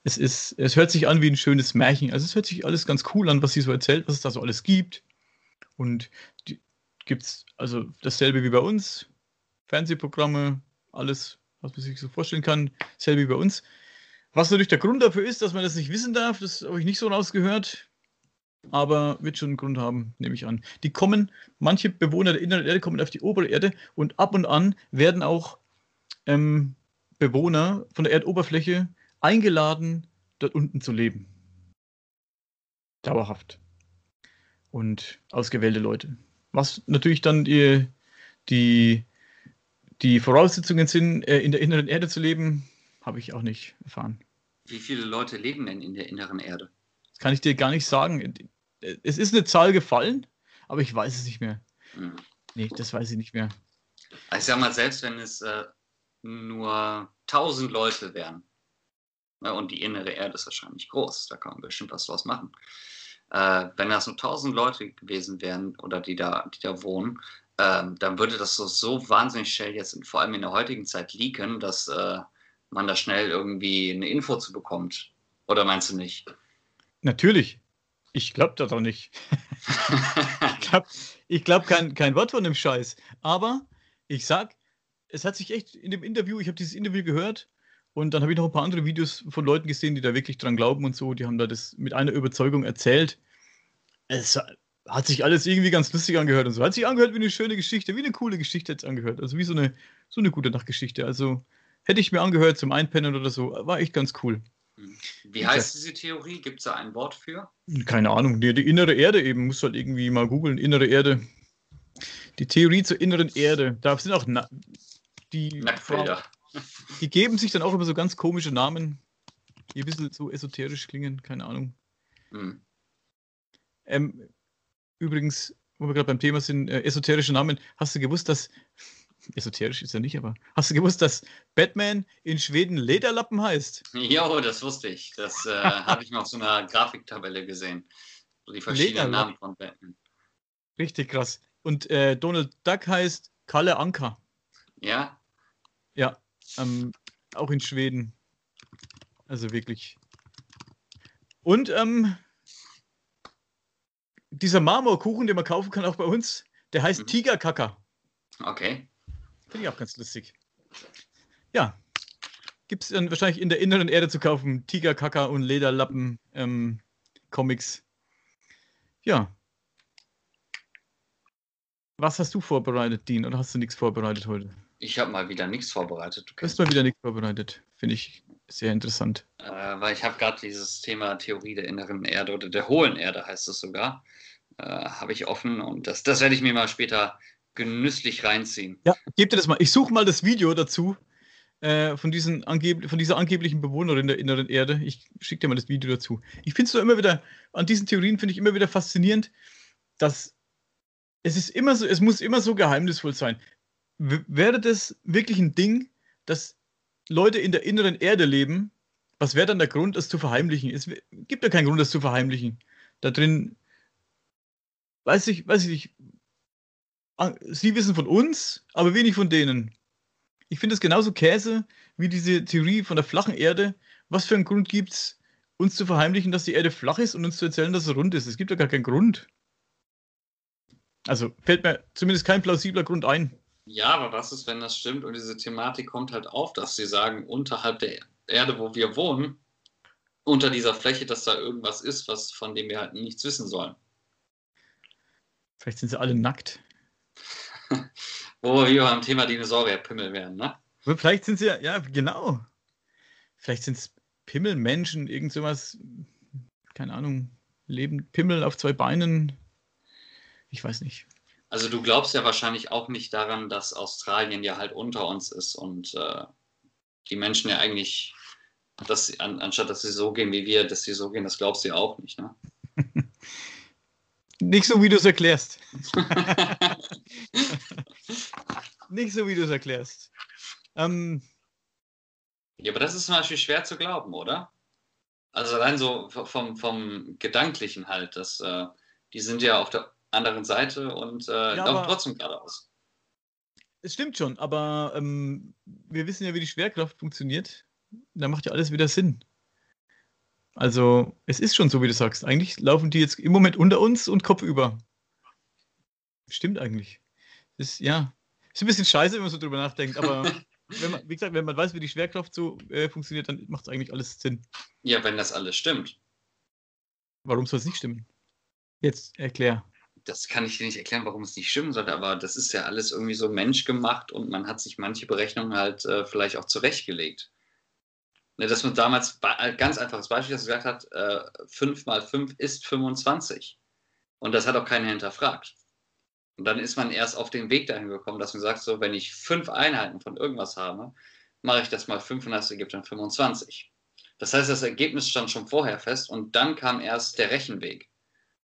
es, ist, es hört sich an wie ein schönes Märchen. Also es hört sich alles ganz cool an, was sie so erzählt, was es da so alles gibt. Und gibt es also dasselbe wie bei uns. Fernsehprogramme, alles, was man sich so vorstellen kann, dasselbe wie bei uns. Was natürlich der Grund dafür ist, dass man das nicht wissen darf, das habe ich nicht so rausgehört. Aber wird schon einen Grund haben, nehme ich an. Die kommen, manche Bewohner der inneren Erde kommen auf die obere Erde und ab und an werden auch ähm, Bewohner von der Erdoberfläche eingeladen, dort unten zu leben. Dauerhaft und ausgewählte Leute. Was natürlich dann die, die, die Voraussetzungen sind, äh, in der inneren Erde zu leben, habe ich auch nicht erfahren. Wie viele Leute leben denn in der inneren Erde? Das kann ich dir gar nicht sagen. Es ist eine Zahl gefallen, aber ich weiß es nicht mehr. Hm. Nee, das weiß ich nicht mehr. Also ich sag mal, selbst wenn es äh, nur 1000 Leute wären, ne, und die innere Erde ist wahrscheinlich groß, da kann man bestimmt was draus machen äh, wenn das nur 1000 Leute gewesen wären oder die da, die da wohnen, äh, dann würde das so, so wahnsinnig schnell jetzt, vor allem in der heutigen Zeit, leaken, dass äh, man da schnell irgendwie eine Info zu bekommt. Oder meinst du nicht? Natürlich. Ich glaube das doch nicht. ich glaube glaub kein, kein Wort von dem Scheiß. Aber ich sag, es hat sich echt in dem Interview, ich habe dieses Interview gehört und dann habe ich noch ein paar andere Videos von Leuten gesehen, die da wirklich dran glauben und so. Die haben da das mit einer Überzeugung erzählt. Es hat sich alles irgendwie ganz lustig angehört und so. Hat sich angehört wie eine schöne Geschichte, wie eine coole Geschichte jetzt angehört. Also wie so eine, so eine gute Nachtgeschichte. Also hätte ich mir angehört zum Einpennen oder so, war echt ganz cool. Wie heißt diese Theorie? Gibt es da ein Wort für? Keine Ahnung. Die, die innere Erde eben. Muss halt irgendwie mal googeln. Innere Erde. Die Theorie zur inneren Erde. Da sind auch Na die, Nacktbilder. die geben sich dann auch immer so ganz komische Namen, die ein bisschen so esoterisch klingen. Keine Ahnung. Hm. Ähm, übrigens, wo wir gerade beim Thema sind, äh, esoterische Namen. Hast du gewusst, dass esoterisch ist er nicht, aber hast du gewusst, dass Batman in Schweden Lederlappen heißt? Jo, das wusste ich. Das äh, habe ich mal auf so einer Grafiktabelle gesehen. So die verschiedenen Namen von Batman. Richtig krass. Und äh, Donald Duck heißt Kalle Anker. Ja? Ja, ähm, auch in Schweden. Also wirklich. Und ähm, dieser Marmorkuchen, den man kaufen kann, auch bei uns, der heißt mhm. Tigerkacker. Okay. Finde ich auch ganz lustig. Ja. Gibt es dann wahrscheinlich in der inneren Erde zu kaufen. Tigerkacker und Lederlappen ähm, Comics. Ja. Was hast du vorbereitet, Dean? Oder hast du nichts vorbereitet heute? Ich habe mal wieder nichts vorbereitet. Du hast mal wieder nichts vorbereitet. Finde ich sehr interessant. Äh, weil ich habe gerade dieses Thema Theorie der inneren Erde oder der hohlen Erde heißt es sogar. Äh, habe ich offen und das, das werde ich mir mal später genüsslich reinziehen. Ja, gebt dir das mal. Ich suche mal das Video dazu äh, von, diesen von dieser angeblichen Bewohnerin der inneren Erde. Ich schicke dir mal das Video dazu. Ich finde es immer wieder, an diesen Theorien finde ich immer wieder faszinierend, dass es ist immer so, es muss immer so geheimnisvoll sein. W wäre das wirklich ein Ding, dass Leute in der inneren Erde leben, was wäre dann der Grund, das zu verheimlichen? Es gibt ja keinen Grund, das zu verheimlichen. Da drin, weiß ich, weiß ich nicht, sie wissen von uns, aber wenig von denen. Ich finde es genauso Käse wie diese Theorie von der flachen Erde. Was für einen Grund gibt es, uns zu verheimlichen, dass die Erde flach ist und uns zu erzählen, dass sie rund ist? Es gibt ja gar keinen Grund. Also fällt mir zumindest kein plausibler Grund ein. Ja, aber was ist, wenn das stimmt und diese Thematik kommt halt auf, dass sie sagen, unterhalb der Erde, wo wir wohnen, unter dieser Fläche, dass da irgendwas ist, was von dem wir halt nichts wissen sollen. Vielleicht sind sie alle nackt. Wo wir wieder beim Thema Dinosaurierpimmel wären, ne? Vielleicht sind sie ja, ja, genau. Vielleicht sind es Pimmelmenschen, irgend sowas, keine Ahnung, leben Pimmel auf zwei Beinen. Ich weiß nicht. Also du glaubst ja wahrscheinlich auch nicht daran, dass Australien ja halt unter uns ist und äh, die Menschen ja eigentlich, dass an, anstatt dass sie so gehen wie wir, dass sie so gehen, das glaubst du ja auch nicht, ne? Nicht so, wie du es erklärst. Nicht so, wie du es erklärst. Ähm, ja, aber das ist zum Beispiel schwer zu glauben, oder? Also allein so vom, vom Gedanklichen halt, dass äh, die sind ja auf der anderen Seite und äh, ja, laufen trotzdem geradeaus. Es stimmt schon, aber ähm, wir wissen ja, wie die Schwerkraft funktioniert. Da macht ja alles wieder Sinn. Also, es ist schon so, wie du sagst. Eigentlich laufen die jetzt im Moment unter uns und kopfüber. Stimmt eigentlich. Ist, ja, ist ein bisschen scheiße, wenn man so drüber nachdenkt, aber wenn man, wie gesagt, wenn man weiß, wie die Schwerkraft so äh, funktioniert, dann macht es eigentlich alles Sinn. Ja, wenn das alles stimmt. Warum soll es nicht stimmen? Jetzt erklär. Das kann ich dir nicht erklären, warum es nicht stimmen sollte, aber das ist ja alles irgendwie so menschgemacht und man hat sich manche Berechnungen halt äh, vielleicht auch zurechtgelegt. Ne, dass man damals, ganz einfaches Beispiel, dass gesagt hat, äh, 5 mal 5 ist 25. Und das hat auch keiner hinterfragt. Und dann ist man erst auf den Weg dahin gekommen, dass man sagt, so, wenn ich fünf Einheiten von irgendwas habe, mache ich das mal 5 und das ergibt dann 25. Das heißt, das Ergebnis stand schon vorher fest und dann kam erst der Rechenweg.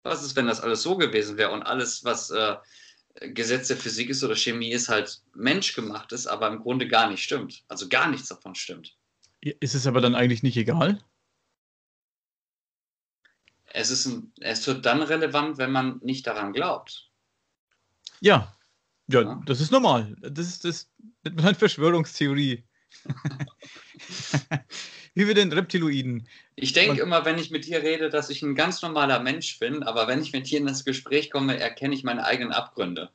Was ist, wenn das alles so gewesen wäre und alles, was äh, Gesetz der Physik ist oder Chemie ist, halt menschgemacht ist, aber im Grunde gar nicht stimmt. Also gar nichts davon stimmt. Ist es aber dann eigentlich nicht egal? Es, ist ein, es wird dann relevant, wenn man nicht daran glaubt. Ja, ja, ja. das ist normal. Das ist das nennt man Verschwörungstheorie. Wie wir den Reptiloiden. Ich denke immer, wenn ich mit dir rede, dass ich ein ganz normaler Mensch bin, aber wenn ich mit dir in das Gespräch komme, erkenne ich meine eigenen Abgründe.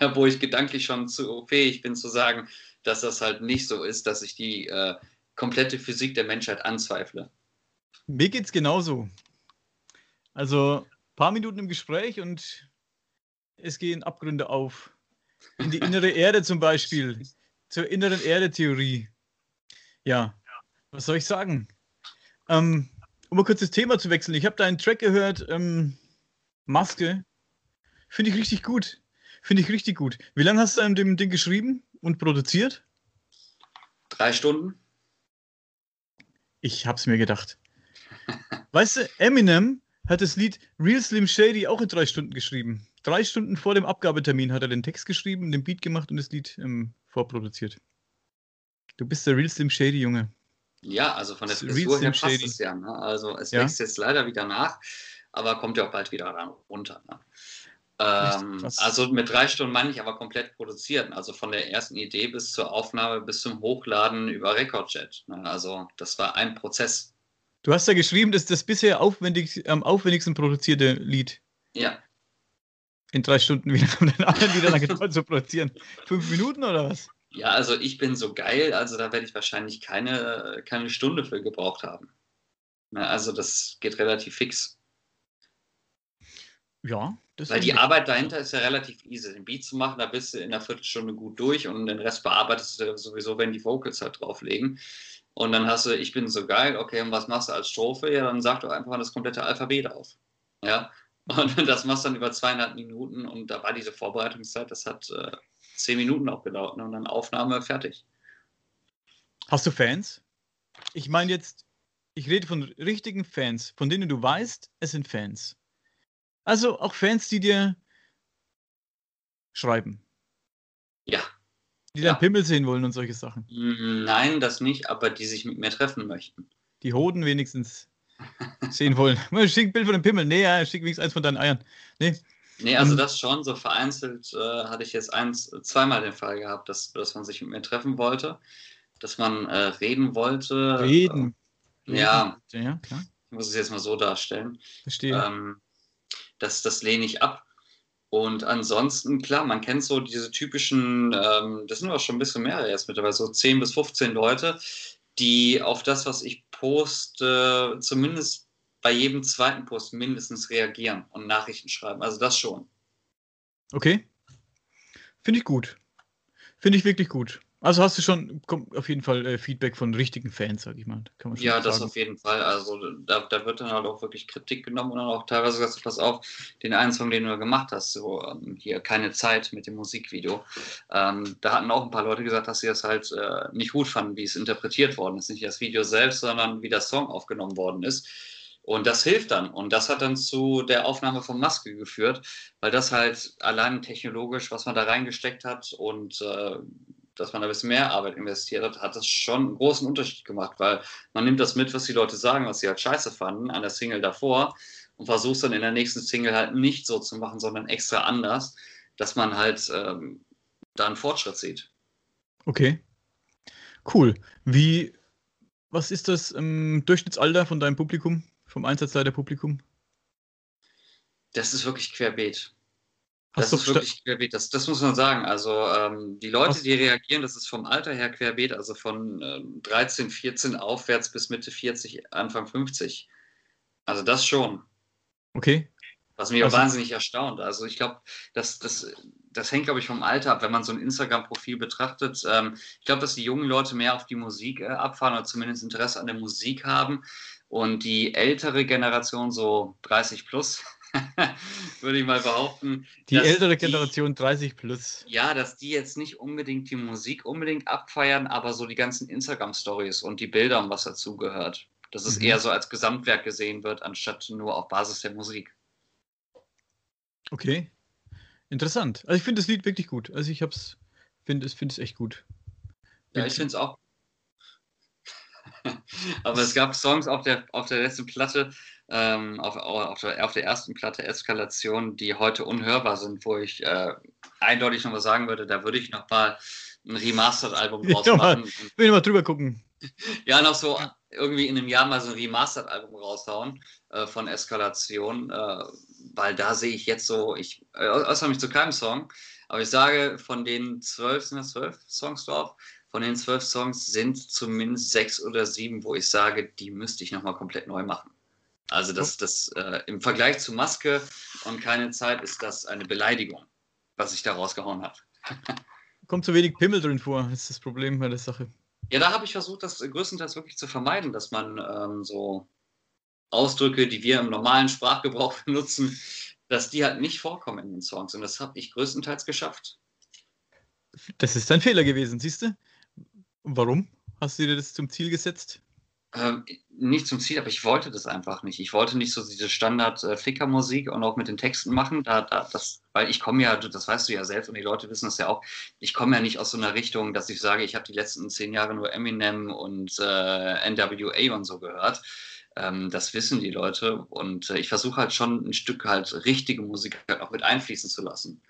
Ja, wo ich gedanklich schon zu fähig bin zu sagen, dass das halt nicht so ist, dass ich die äh, komplette Physik der Menschheit anzweifle. Mir geht es genauso. Also ein paar Minuten im Gespräch und es gehen Abgründe auf. In die innere Erde zum Beispiel. Zur inneren Erde-Theorie. Ja, was soll ich sagen? Ähm, um mal kurz das Thema zu wechseln. Ich habe da einen Track gehört, ähm, Maske. Finde ich richtig gut. Finde ich richtig gut. Wie lange hast du an dem Ding geschrieben und produziert? Drei Stunden. Ich hab's mir gedacht. weißt du, Eminem hat das Lied Real Slim Shady auch in drei Stunden geschrieben. Drei Stunden vor dem Abgabetermin hat er den Text geschrieben, den Beat gemacht und das Lied ähm, vorproduziert. Du bist der Real Slim Shady, Junge. Ja, also von der Frisur her passt Shady. es ja. Ne? Also es ja? wächst jetzt leider wieder nach, aber kommt ja auch bald wieder ran runter. Ne? Ähm, also mit drei Stunden meine ich aber komplett produziert. Also von der ersten Idee bis zur Aufnahme bis zum Hochladen über Recordjet. Ne? Also das war ein Prozess. Du hast ja geschrieben, das ist das bisher aufwendig, am aufwendigsten produzierte Lied. Ja. In drei Stunden wieder um den anderen wieder gedauert zu produzieren. Fünf Minuten oder was? Ja, also ich bin so geil, also da werde ich wahrscheinlich keine, keine Stunde für gebraucht haben. Na, also das geht relativ fix. Ja, das Weil die Arbeit dahinter ist ja relativ easy. Den Beat zu machen, da bist du in einer Viertelstunde gut durch und den Rest bearbeitest du sowieso, wenn die Vocals halt drauflegen. Und dann hast du, ich bin so geil, okay, und was machst du als Strophe? Ja, dann sag doch einfach mal das komplette Alphabet auf. Ja, und das machst du dann über zweieinhalb Minuten und da war diese Vorbereitungszeit, das hat äh, zehn Minuten auch gedauert ne? und dann Aufnahme fertig. Hast du Fans? Ich meine jetzt, ich rede von richtigen Fans, von denen du weißt, es sind Fans. Also auch Fans, die dir schreiben. Ja. Die ja. dein Pimmel sehen wollen und solche Sachen. Nein, das nicht, aber die sich mit mir treffen möchten. Die Hoden wenigstens sehen wollen. Schick ein Bild von dem Pimmel. Nee, ja, schick wenigstens eins von deinen Eiern. Nee. Nee, also das schon, so vereinzelt äh, hatte ich jetzt eins, zweimal den Fall gehabt, dass, dass man sich mit mir treffen wollte, dass man äh, reden wollte. Reden. Äh, ja. Ja, klar. Ich muss es jetzt mal so darstellen. Verstehe. Ähm, das, das lehne ich ab. Und ansonsten, klar, man kennt so diese typischen, ähm, das sind auch schon ein bisschen mehr jetzt mittlerweile, so 10 bis 15 Leute, die auf das, was ich poste, zumindest bei jedem zweiten Post mindestens reagieren und Nachrichten schreiben. Also das schon. Okay. Finde ich gut. Finde ich wirklich gut. Also hast du schon auf jeden Fall äh, Feedback von richtigen Fans, sag ich mal. ja, das auf jeden Fall. Also da, da, wird dann halt auch wirklich Kritik genommen und dann auch teilweise gesagt, pass auf, den einen Song, den du gemacht hast, so ähm, hier keine Zeit mit dem Musikvideo. Ähm, da hatten auch ein paar Leute gesagt, dass sie das halt äh, nicht gut fanden, wie es interpretiert worden ist. Nicht das Video selbst, sondern wie der Song aufgenommen worden ist. Und das hilft dann. Und das hat dann zu der Aufnahme von Maske geführt, weil das halt allein technologisch, was man da reingesteckt hat und äh, dass man ein bisschen mehr Arbeit investiert hat, hat das schon einen großen Unterschied gemacht, weil man nimmt das mit, was die Leute sagen, was sie halt scheiße fanden an der Single davor und versucht es dann in der nächsten Single halt nicht so zu machen, sondern extra anders, dass man halt ähm, da einen Fortschritt sieht. Okay. Cool. Wie, was ist das im Durchschnittsalter von deinem Publikum, vom Einsatzleiter-Publikum? Das ist wirklich querbeet. Das ist wirklich querbeet, das, das, muss man sagen. Also ähm, die Leute, Hast die reagieren, das ist vom Alter her querbeet, also von ähm, 13, 14 aufwärts bis Mitte 40, Anfang 50. Also das schon. Okay. Was mich also, auch wahnsinnig erstaunt. Also ich glaube, das, das, das hängt, glaube ich, vom Alter ab, wenn man so ein Instagram-Profil betrachtet. Ähm, ich glaube, dass die jungen Leute mehr auf die Musik äh, abfahren oder zumindest Interesse an der Musik haben. Und die ältere Generation, so 30 plus, würde ich mal behaupten. Die ältere Generation die, 30 plus. Ja, dass die jetzt nicht unbedingt die Musik unbedingt abfeiern, aber so die ganzen Instagram-Stories und die Bilder und was dazugehört. Dass es mhm. eher so als Gesamtwerk gesehen wird, anstatt nur auf Basis der Musik. Okay. Interessant. Also ich finde das Lied wirklich gut. Also ich hab's, finde es, finde es echt gut. Ja, ich finde es auch. aber es gab Songs auf der, auf der letzten Platte, ähm, auf, auf, der, auf, der, ersten Platte Eskalation, die heute unhörbar sind, wo ich äh, eindeutig noch mal sagen würde, da würde ich noch mal ein Remastered-Album draus ja, machen. Ich will mal drüber gucken. Ja, noch so irgendwie in einem Jahr mal so ein Remastered-Album raushauen äh, von Eskalation, äh, weil da sehe ich jetzt so, ich äh, äußere mich zu keinem Song, aber ich sage, von den zwölf, sind das zwölf Songs drauf, von den zwölf Songs sind zumindest sechs oder sieben, wo ich sage, die müsste ich nochmal komplett neu machen. Also das, das äh, im Vergleich zu Maske und keine Zeit ist das eine Beleidigung, was ich da rausgehauen habe. Kommt zu wenig Pimmel drin vor, ist das Problem bei der Sache. Ja, da habe ich versucht, das größtenteils wirklich zu vermeiden, dass man ähm, so Ausdrücke, die wir im normalen Sprachgebrauch benutzen, dass die halt nicht vorkommen in den Songs. Und das habe ich größtenteils geschafft. Das ist dein Fehler gewesen, siehst du? Warum hast du dir das zum Ziel gesetzt? Ähm, nicht zum Ziel, aber ich wollte das einfach nicht. Ich wollte nicht so diese Standard-Flicker-Musik äh, und auch mit den Texten machen. Da, da, das, weil ich komme ja, das weißt du ja selbst und die Leute wissen das ja auch, ich komme ja nicht aus so einer Richtung, dass ich sage, ich habe die letzten zehn Jahre nur Eminem und äh, NWA und so gehört. Ähm, das wissen die Leute und äh, ich versuche halt schon ein Stück halt richtige Musik halt auch mit einfließen zu lassen.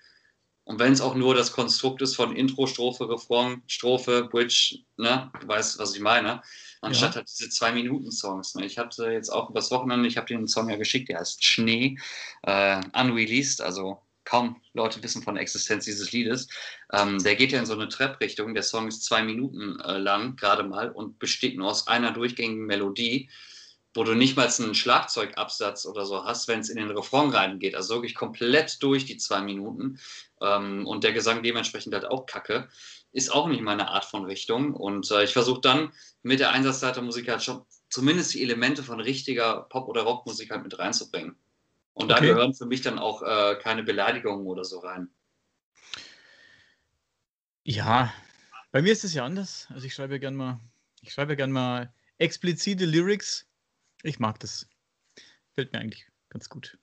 Und wenn es auch nur das Konstrukt ist von Intro, Strophe, Refrain, Strophe, Bridge, ne, du weißt, was ich meine anstatt ja. halt diese Zwei-Minuten-Songs. Ne? Ich hatte jetzt auch übers Wochenende, ich habe den Song ja geschickt, der heißt Schnee, äh, unreleased, also kaum Leute wissen von der Existenz dieses Liedes. Ähm, der geht ja in so eine Trap-Richtung. Der Song ist zwei Minuten äh, lang, gerade mal, und besteht nur aus einer durchgängigen Melodie, wo du nicht mal einen Schlagzeugabsatz oder so hast, wenn es in den Refrain reingeht. Also wirklich komplett durch die zwei Minuten. Ähm, und der Gesang dementsprechend halt auch kacke ist auch nicht meine Art von Richtung. Und äh, ich versuche dann mit der Einsatzleitermusik halt schon zumindest die Elemente von richtiger Pop- oder Rockmusik halt mit reinzubringen. Und da gehören für mich dann auch äh, keine Beleidigungen oder so rein. Ja, bei mir ist es ja anders. Also ich schreibe ja gern mal, ich schreibe gern mal explizite Lyrics. Ich mag das. Fällt mir eigentlich ganz gut.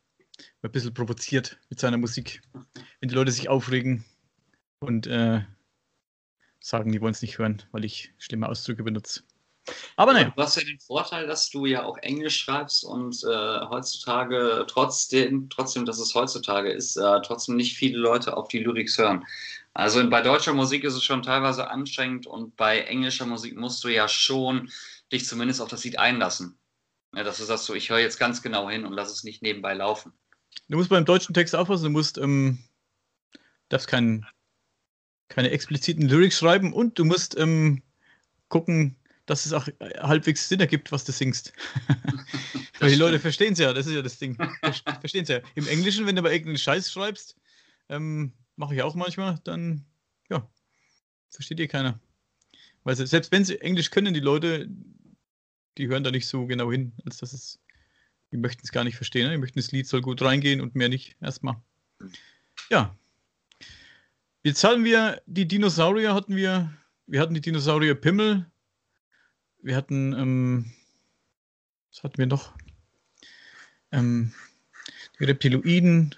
Ein bisschen provoziert mit seiner Musik. Wenn die Leute sich aufregen und äh, sagen, die wollen es nicht hören, weil ich schlimme Ausdrücke benutze. Aber naja. Du hast ja den Vorteil, dass du ja auch Englisch schreibst und äh, heutzutage, trotzdem, trotzdem, dass es heutzutage ist, äh, trotzdem nicht viele Leute auf die Lyrics hören. Also bei deutscher Musik ist es schon teilweise anstrengend und bei englischer Musik musst du ja schon dich zumindest auf das Lied einlassen. Ja, dass du sagst, so, ich höre jetzt ganz genau hin und lass es nicht nebenbei laufen. Du musst beim deutschen Text aufpassen, du musst, ähm, darfst keinen keine expliziten Lyrics schreiben und du musst ähm, gucken, dass es auch halbwegs Sinn ergibt, was du singst. Weil die Leute verstehen es ja, das ist ja das Ding. verstehen es ja. Im Englischen, wenn du aber irgendeinen Scheiß schreibst, ähm, mache ich auch manchmal, dann, ja, versteht ihr keiner. Weil selbst wenn sie Englisch können, die Leute, die hören da nicht so genau hin, als dass es, die möchten es gar nicht verstehen. Ne? Die möchten, das Lied soll gut reingehen und mehr nicht erstmal. Ja, Jetzt hatten wir die Dinosaurier, hatten wir, wir hatten die Dinosaurier Pimmel, wir hatten, ähm, was hatten wir noch? Ähm, die Reptiloiden,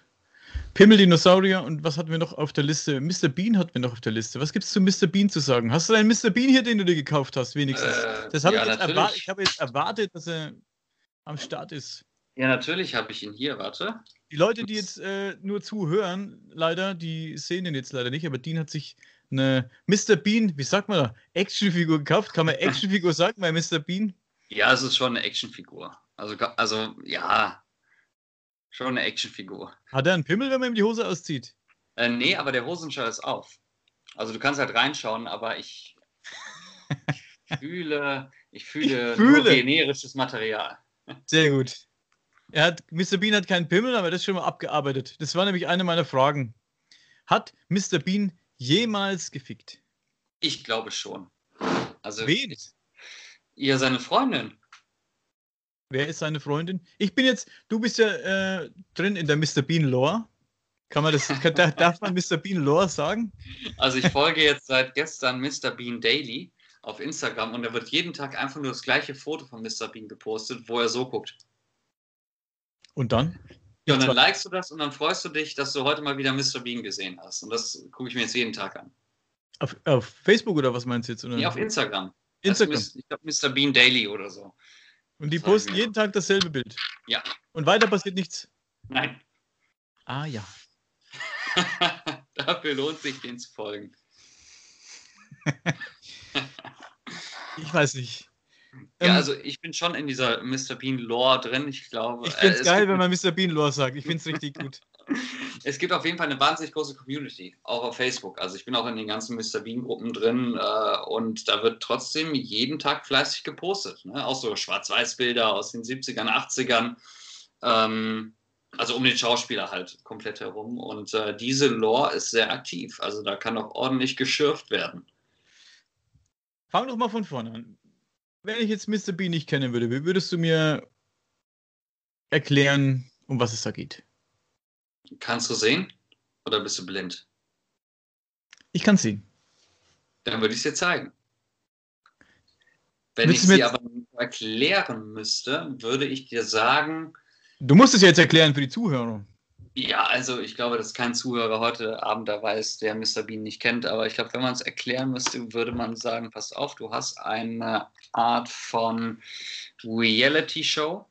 Pimmel-Dinosaurier und was hatten wir noch auf der Liste? Mr. Bean hatten wir noch auf der Liste. Was gibt es zu Mr. Bean zu sagen? Hast du einen Mr. Bean hier, den du dir gekauft hast, wenigstens? Äh, das habe ja, ich, jetzt erwartet, ich habe jetzt erwartet, dass er am Start ist. Ja, natürlich habe ich ihn hier, warte. Die Leute, die jetzt äh, nur zuhören, leider, die sehen ihn jetzt leider nicht, aber Dean hat sich eine Mr. Bean, wie sagt man da, Actionfigur gekauft. Kann man Actionfigur sagen bei Mr. Bean? Ja, es ist schon eine Actionfigur. Also, also ja, schon eine Actionfigur. Hat er einen Pimmel, wenn man ihm die Hose auszieht? Äh, nee, aber der Hosenschall ist auf. Also du kannst halt reinschauen, aber ich, ich fühle, ich fühle, ich fühle. generisches Material. Sehr gut. Er hat, Mr. Bean hat keinen Pimmel, aber das ist schon mal abgearbeitet. Das war nämlich eine meiner Fragen. Hat Mr. Bean jemals gefickt? Ich glaube schon. Also, Wen? Ihr seine Freundin. Wer ist seine Freundin? Ich bin jetzt, du bist ja äh, drin in der Mr. Bean Lore. Kann man das, kann, darf man Mr. Bean Lore sagen? Also ich folge jetzt seit gestern Mr. Bean Daily auf Instagram und da wird jeden Tag einfach nur das gleiche Foto von Mr. Bean gepostet, wo er so guckt. Und dann? Ja, und dann likest du das und dann freust du dich, dass du heute mal wieder Mr. Bean gesehen hast. Und das gucke ich mir jetzt jeden Tag an. Auf, auf Facebook oder was meinst du jetzt? Oder? Nee, auf Instagram. Instagram. Also, ich glaube Mr. Bean Daily oder so. Und die posten jeden Tag dasselbe Bild. Ja. Und weiter passiert nichts. Nein. Ah ja. Dafür lohnt sich, den zu folgen. ich weiß nicht. Ja, Ähm, also ich bin schon in dieser Mr. Bean Lore drin. Ich glaube, Ich finde äh, es geil, wenn man Mr. Bean Lore sagt. Ich finde es richtig gut. Es gibt auf jeden Fall eine wahnsinnig große Community, auch auf Facebook. Also ich bin auch in den ganzen Mr. Bean-Gruppen drin äh, und da wird trotzdem jeden Tag fleißig gepostet. Ne? Auch so Schwarz-Weiß-Bilder aus den 70ern, 80ern. Ähm, also um den Schauspieler halt komplett herum. Und äh, diese Lore ist sehr aktiv. Also da kann auch ordentlich geschürft werden. Fang doch mal von vorne an. Wenn ich jetzt Mr. Bean nicht kennen würde, wie würdest du mir erklären, um was es da geht? Kannst du sehen oder bist du blind? Ich kann sehen. Dann würde ich es dir zeigen. Wenn Willst ich sie jetzt- aber erklären müsste, würde ich dir sagen, Du musst es jetzt erklären für die Zuhörer. Ja, also ich glaube, dass kein Zuhörer heute Abend dabei ist, der Mr. Bean nicht kennt. Aber ich glaube, wenn man es erklären müsste, würde man sagen, pass auf, du hast eine Art von Reality-Show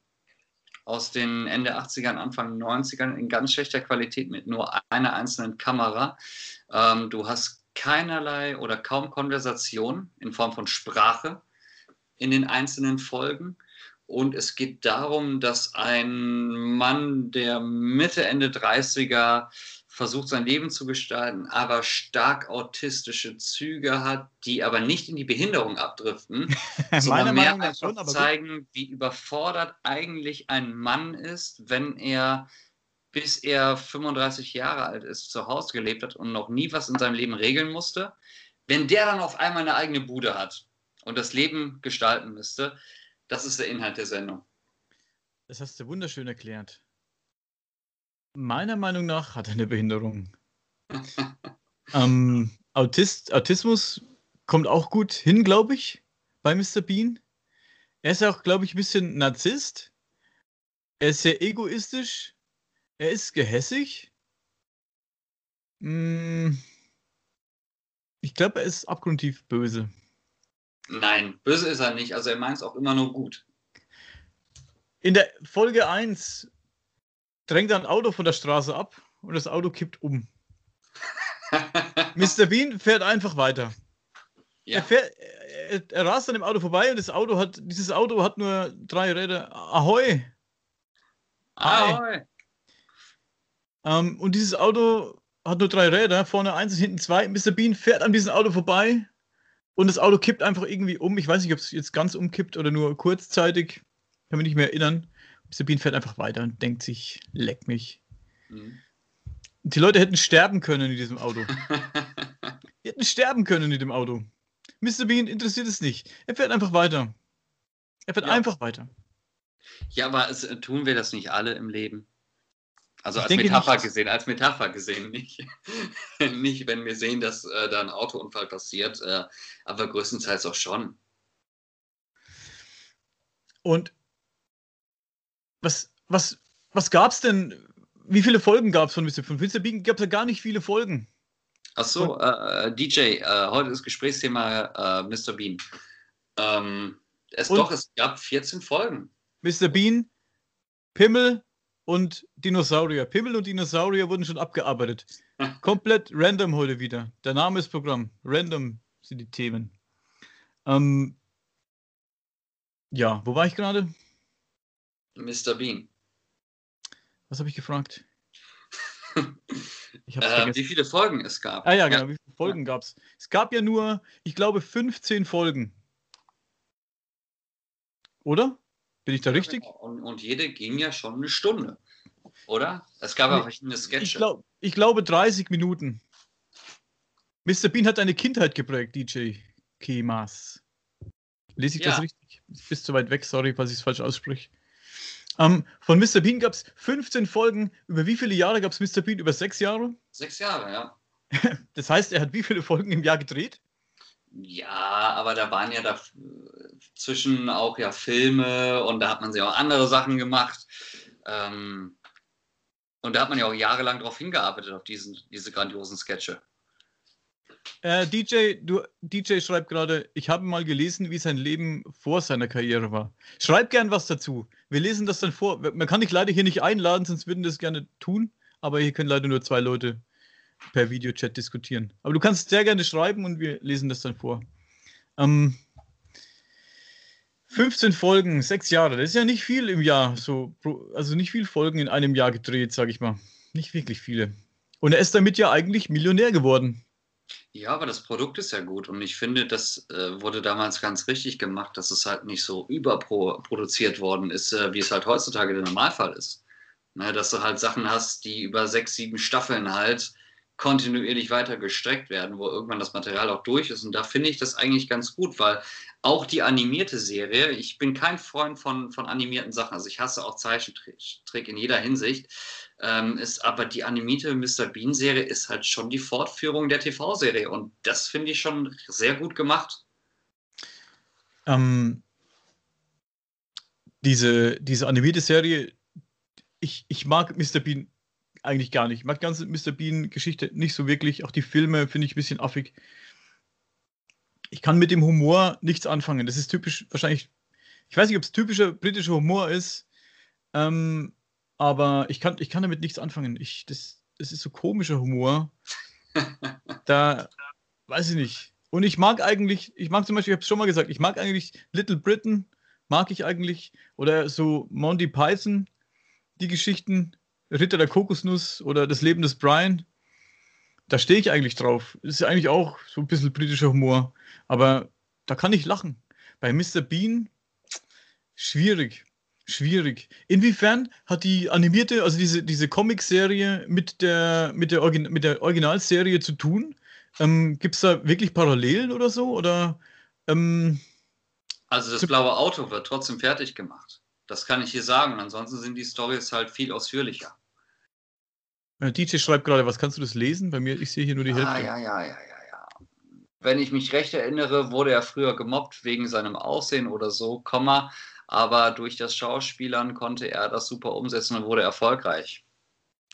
aus den Ende 80ern, Anfang 90ern in ganz schlechter Qualität mit nur einer einzelnen Kamera. Ähm, du hast keinerlei oder kaum Konversation in Form von Sprache in den einzelnen Folgen. Und es geht darum, dass ein Mann, der Mitte, Ende 30er versucht, sein Leben zu gestalten, aber stark autistische Züge hat, die aber nicht in die Behinderung abdriften, sondern mehr einfach zeigen, wie überfordert eigentlich ein Mann ist, wenn er bis er 35 Jahre alt ist, zu Hause gelebt hat und noch nie was in seinem Leben regeln musste. Wenn der dann auf einmal eine eigene Bude hat und das Leben gestalten müsste, das ist der Inhalt der Sendung. Das hast du wunderschön erklärt. Meiner Meinung nach hat er eine Behinderung. ähm, Autist, Autismus kommt auch gut hin, glaube ich, bei Mr. Bean. Er ist auch, glaube ich, ein bisschen Narzisst. Er ist sehr egoistisch. Er ist gehässig. Mm, Ich glaube, er ist abgrundtief böse. Nein, böse ist er nicht. Also er meint es auch immer nur gut. In der Folge 1 drängt er ein Auto von der Straße ab und das Auto kippt um. Mr. Bean fährt einfach weiter. Er, ja. fährt, er, er rast an dem Auto vorbei und das Auto hat, dieses Auto hat nur drei Räder. Ahoi! Ahoi. Ähm, und dieses Auto hat nur drei Räder, vorne eins und hinten zwei. Mr. Bean fährt an diesem Auto vorbei und das Auto kippt einfach irgendwie um. Ich weiß nicht, ob es jetzt ganz umkippt oder nur kurzzeitig. Kann mich nicht mehr erinnern. Mr. Bean fährt einfach weiter und denkt sich, leck mich. Mhm. Die Leute hätten sterben können in diesem Auto. Die hätten sterben können in dem Auto. Mr. Bean interessiert es nicht. Er fährt einfach weiter. Er fährt Ja. einfach weiter. ja, aber es, tun wir das nicht alle im Leben? Also Ich als Metapher nicht. gesehen, als Metapher gesehen, nicht, nicht wenn wir sehen, dass äh, da ein Autounfall passiert, äh, aber größtenteils auch schon. Und was, was, was gab's denn? Wie viele Folgen gab es von Mr. Bean? Von Mr. Bean gab es ja gar nicht viele Folgen. Ach so, äh, DJ, äh, heute ist Gesprächsthema äh, Mr. Bean. Ähm, es Und- doch, es gab 14 Folgen. Mr. Bean, Pimmel und Dinosaurier. Pimmel und Dinosaurier wurden schon abgearbeitet. Komplett random heute wieder. Der Name ist Programm. Random sind die Themen. Ähm, ja, wo war ich gerade? Mr. Bean. Was habe ich gefragt? Ich Äh, wie viele Folgen es gab. Ah ja, genau. Wie viele Folgen gab es? Es gab ja nur, ich glaube, 15 Folgen. Oder? Bin ich da richtig? Und, und jede ging ja schon eine Stunde, oder? Es gab ja Nee, verschiedene Ich, Sketche. glaub, ich glaube 30 Minuten. Mr. Bean hat eine Kindheit geprägt, DJ Kemas. Lese ich das Ja. richtig? Ich bin zu weit weg, sorry, falls ich es falsch ausspreche. Ähm, von Mr. Bean gab es 15 Folgen. Über wie viele Jahre gab es Mr. Bean? Über sechs Jahre? Sechs Jahre, ja. Das heißt, er hat wie viele Folgen im Jahr gedreht? Ja, aber da waren ja dazwischen auch ja Filme und da hat man sich auch andere Sachen gemacht. Ähm, und da hat man ja auch jahrelang darauf hingearbeitet, auf diesen, diese grandiosen Sketche. Äh, DJ, du, DJ schreibt gerade, ich habe mal gelesen, wie sein Leben vor seiner Karriere war. Schreib gern was dazu. Wir lesen das dann vor. Man kann dich leider hier nicht einladen, sonst würden das gerne tun, aber hier können leider nur zwei Leute per Videochat diskutieren. Aber du kannst sehr gerne schreiben und wir lesen das dann vor. Ähm, 15 Folgen, sechs Jahre, das ist ja nicht viel im Jahr. So, also nicht viel Folgen in einem Jahr gedreht, sage ich mal. Nicht wirklich viele. Und er ist damit ja eigentlich Millionär geworden. Ja, aber das Produkt ist ja gut und ich finde, das äh, wurde damals ganz richtig gemacht, dass es halt nicht so überproduziert worden ist, äh, wie es halt heutzutage der Normalfall ist. Ne, dass du halt Sachen hast, die über sechs, sieben Staffeln halt kontinuierlich weiter gestreckt werden, wo irgendwann das Material auch durch ist. Und da finde ich das eigentlich ganz gut, weil auch die animierte Serie, ich bin kein Freund von, von animierten Sachen, also ich hasse auch Zeichentrick in jeder Hinsicht, ähm, ist aber die animierte Mr. Bean Serie ist halt schon die Fortführung der TV-Serie und das finde ich schon sehr gut gemacht. Ähm, diese, diese animierte Serie, ich, ich mag Mr. Bean eigentlich gar nicht. Ich mag die ganze Mr. Bean-Geschichte nicht so wirklich. Auch die Filme finde ich ein bisschen affig. Ich kann mit dem Humor nichts anfangen. Das ist typisch, wahrscheinlich, ich weiß nicht, ob es typischer britischer Humor ist, ähm, aber ich kann, ich kann damit nichts anfangen. Ich, das, das ist so komischer Humor. da weiß ich nicht. Und ich mag eigentlich, ich mag zum Beispiel, ich habe es schon mal gesagt, ich mag eigentlich Little Britain, mag ich eigentlich, oder so Monty Python, die Geschichten, Ritter der Kokosnuss oder das Leben des Brian. Da stehe ich eigentlich drauf. Ist eigentlich auch so ein bisschen britischer Humor. Aber da kann ich lachen. Bei Mr. Bean, schwierig. Schwierig. Inwiefern hat die animierte, also diese, diese Comic-Serie mit der, mit, der mit der Originalserie zu tun? Ähm, Gibt es da wirklich Parallelen oder so? Oder, ähm, also das blaue Auto wird trotzdem fertig gemacht. Das kann ich hier sagen. Ansonsten sind die Stories halt viel ausführlicher. Äh, DJ schreibt gerade, was kannst du das lesen? Bei mir, ich sehe hier nur die ah, Hälfte. Ja, ja, ja, ja, ja. Wenn ich mich recht erinnere, wurde er früher gemobbt wegen seinem Aussehen oder so, Komma, aber durch das Schauspielern konnte er das super umsetzen und wurde erfolgreich.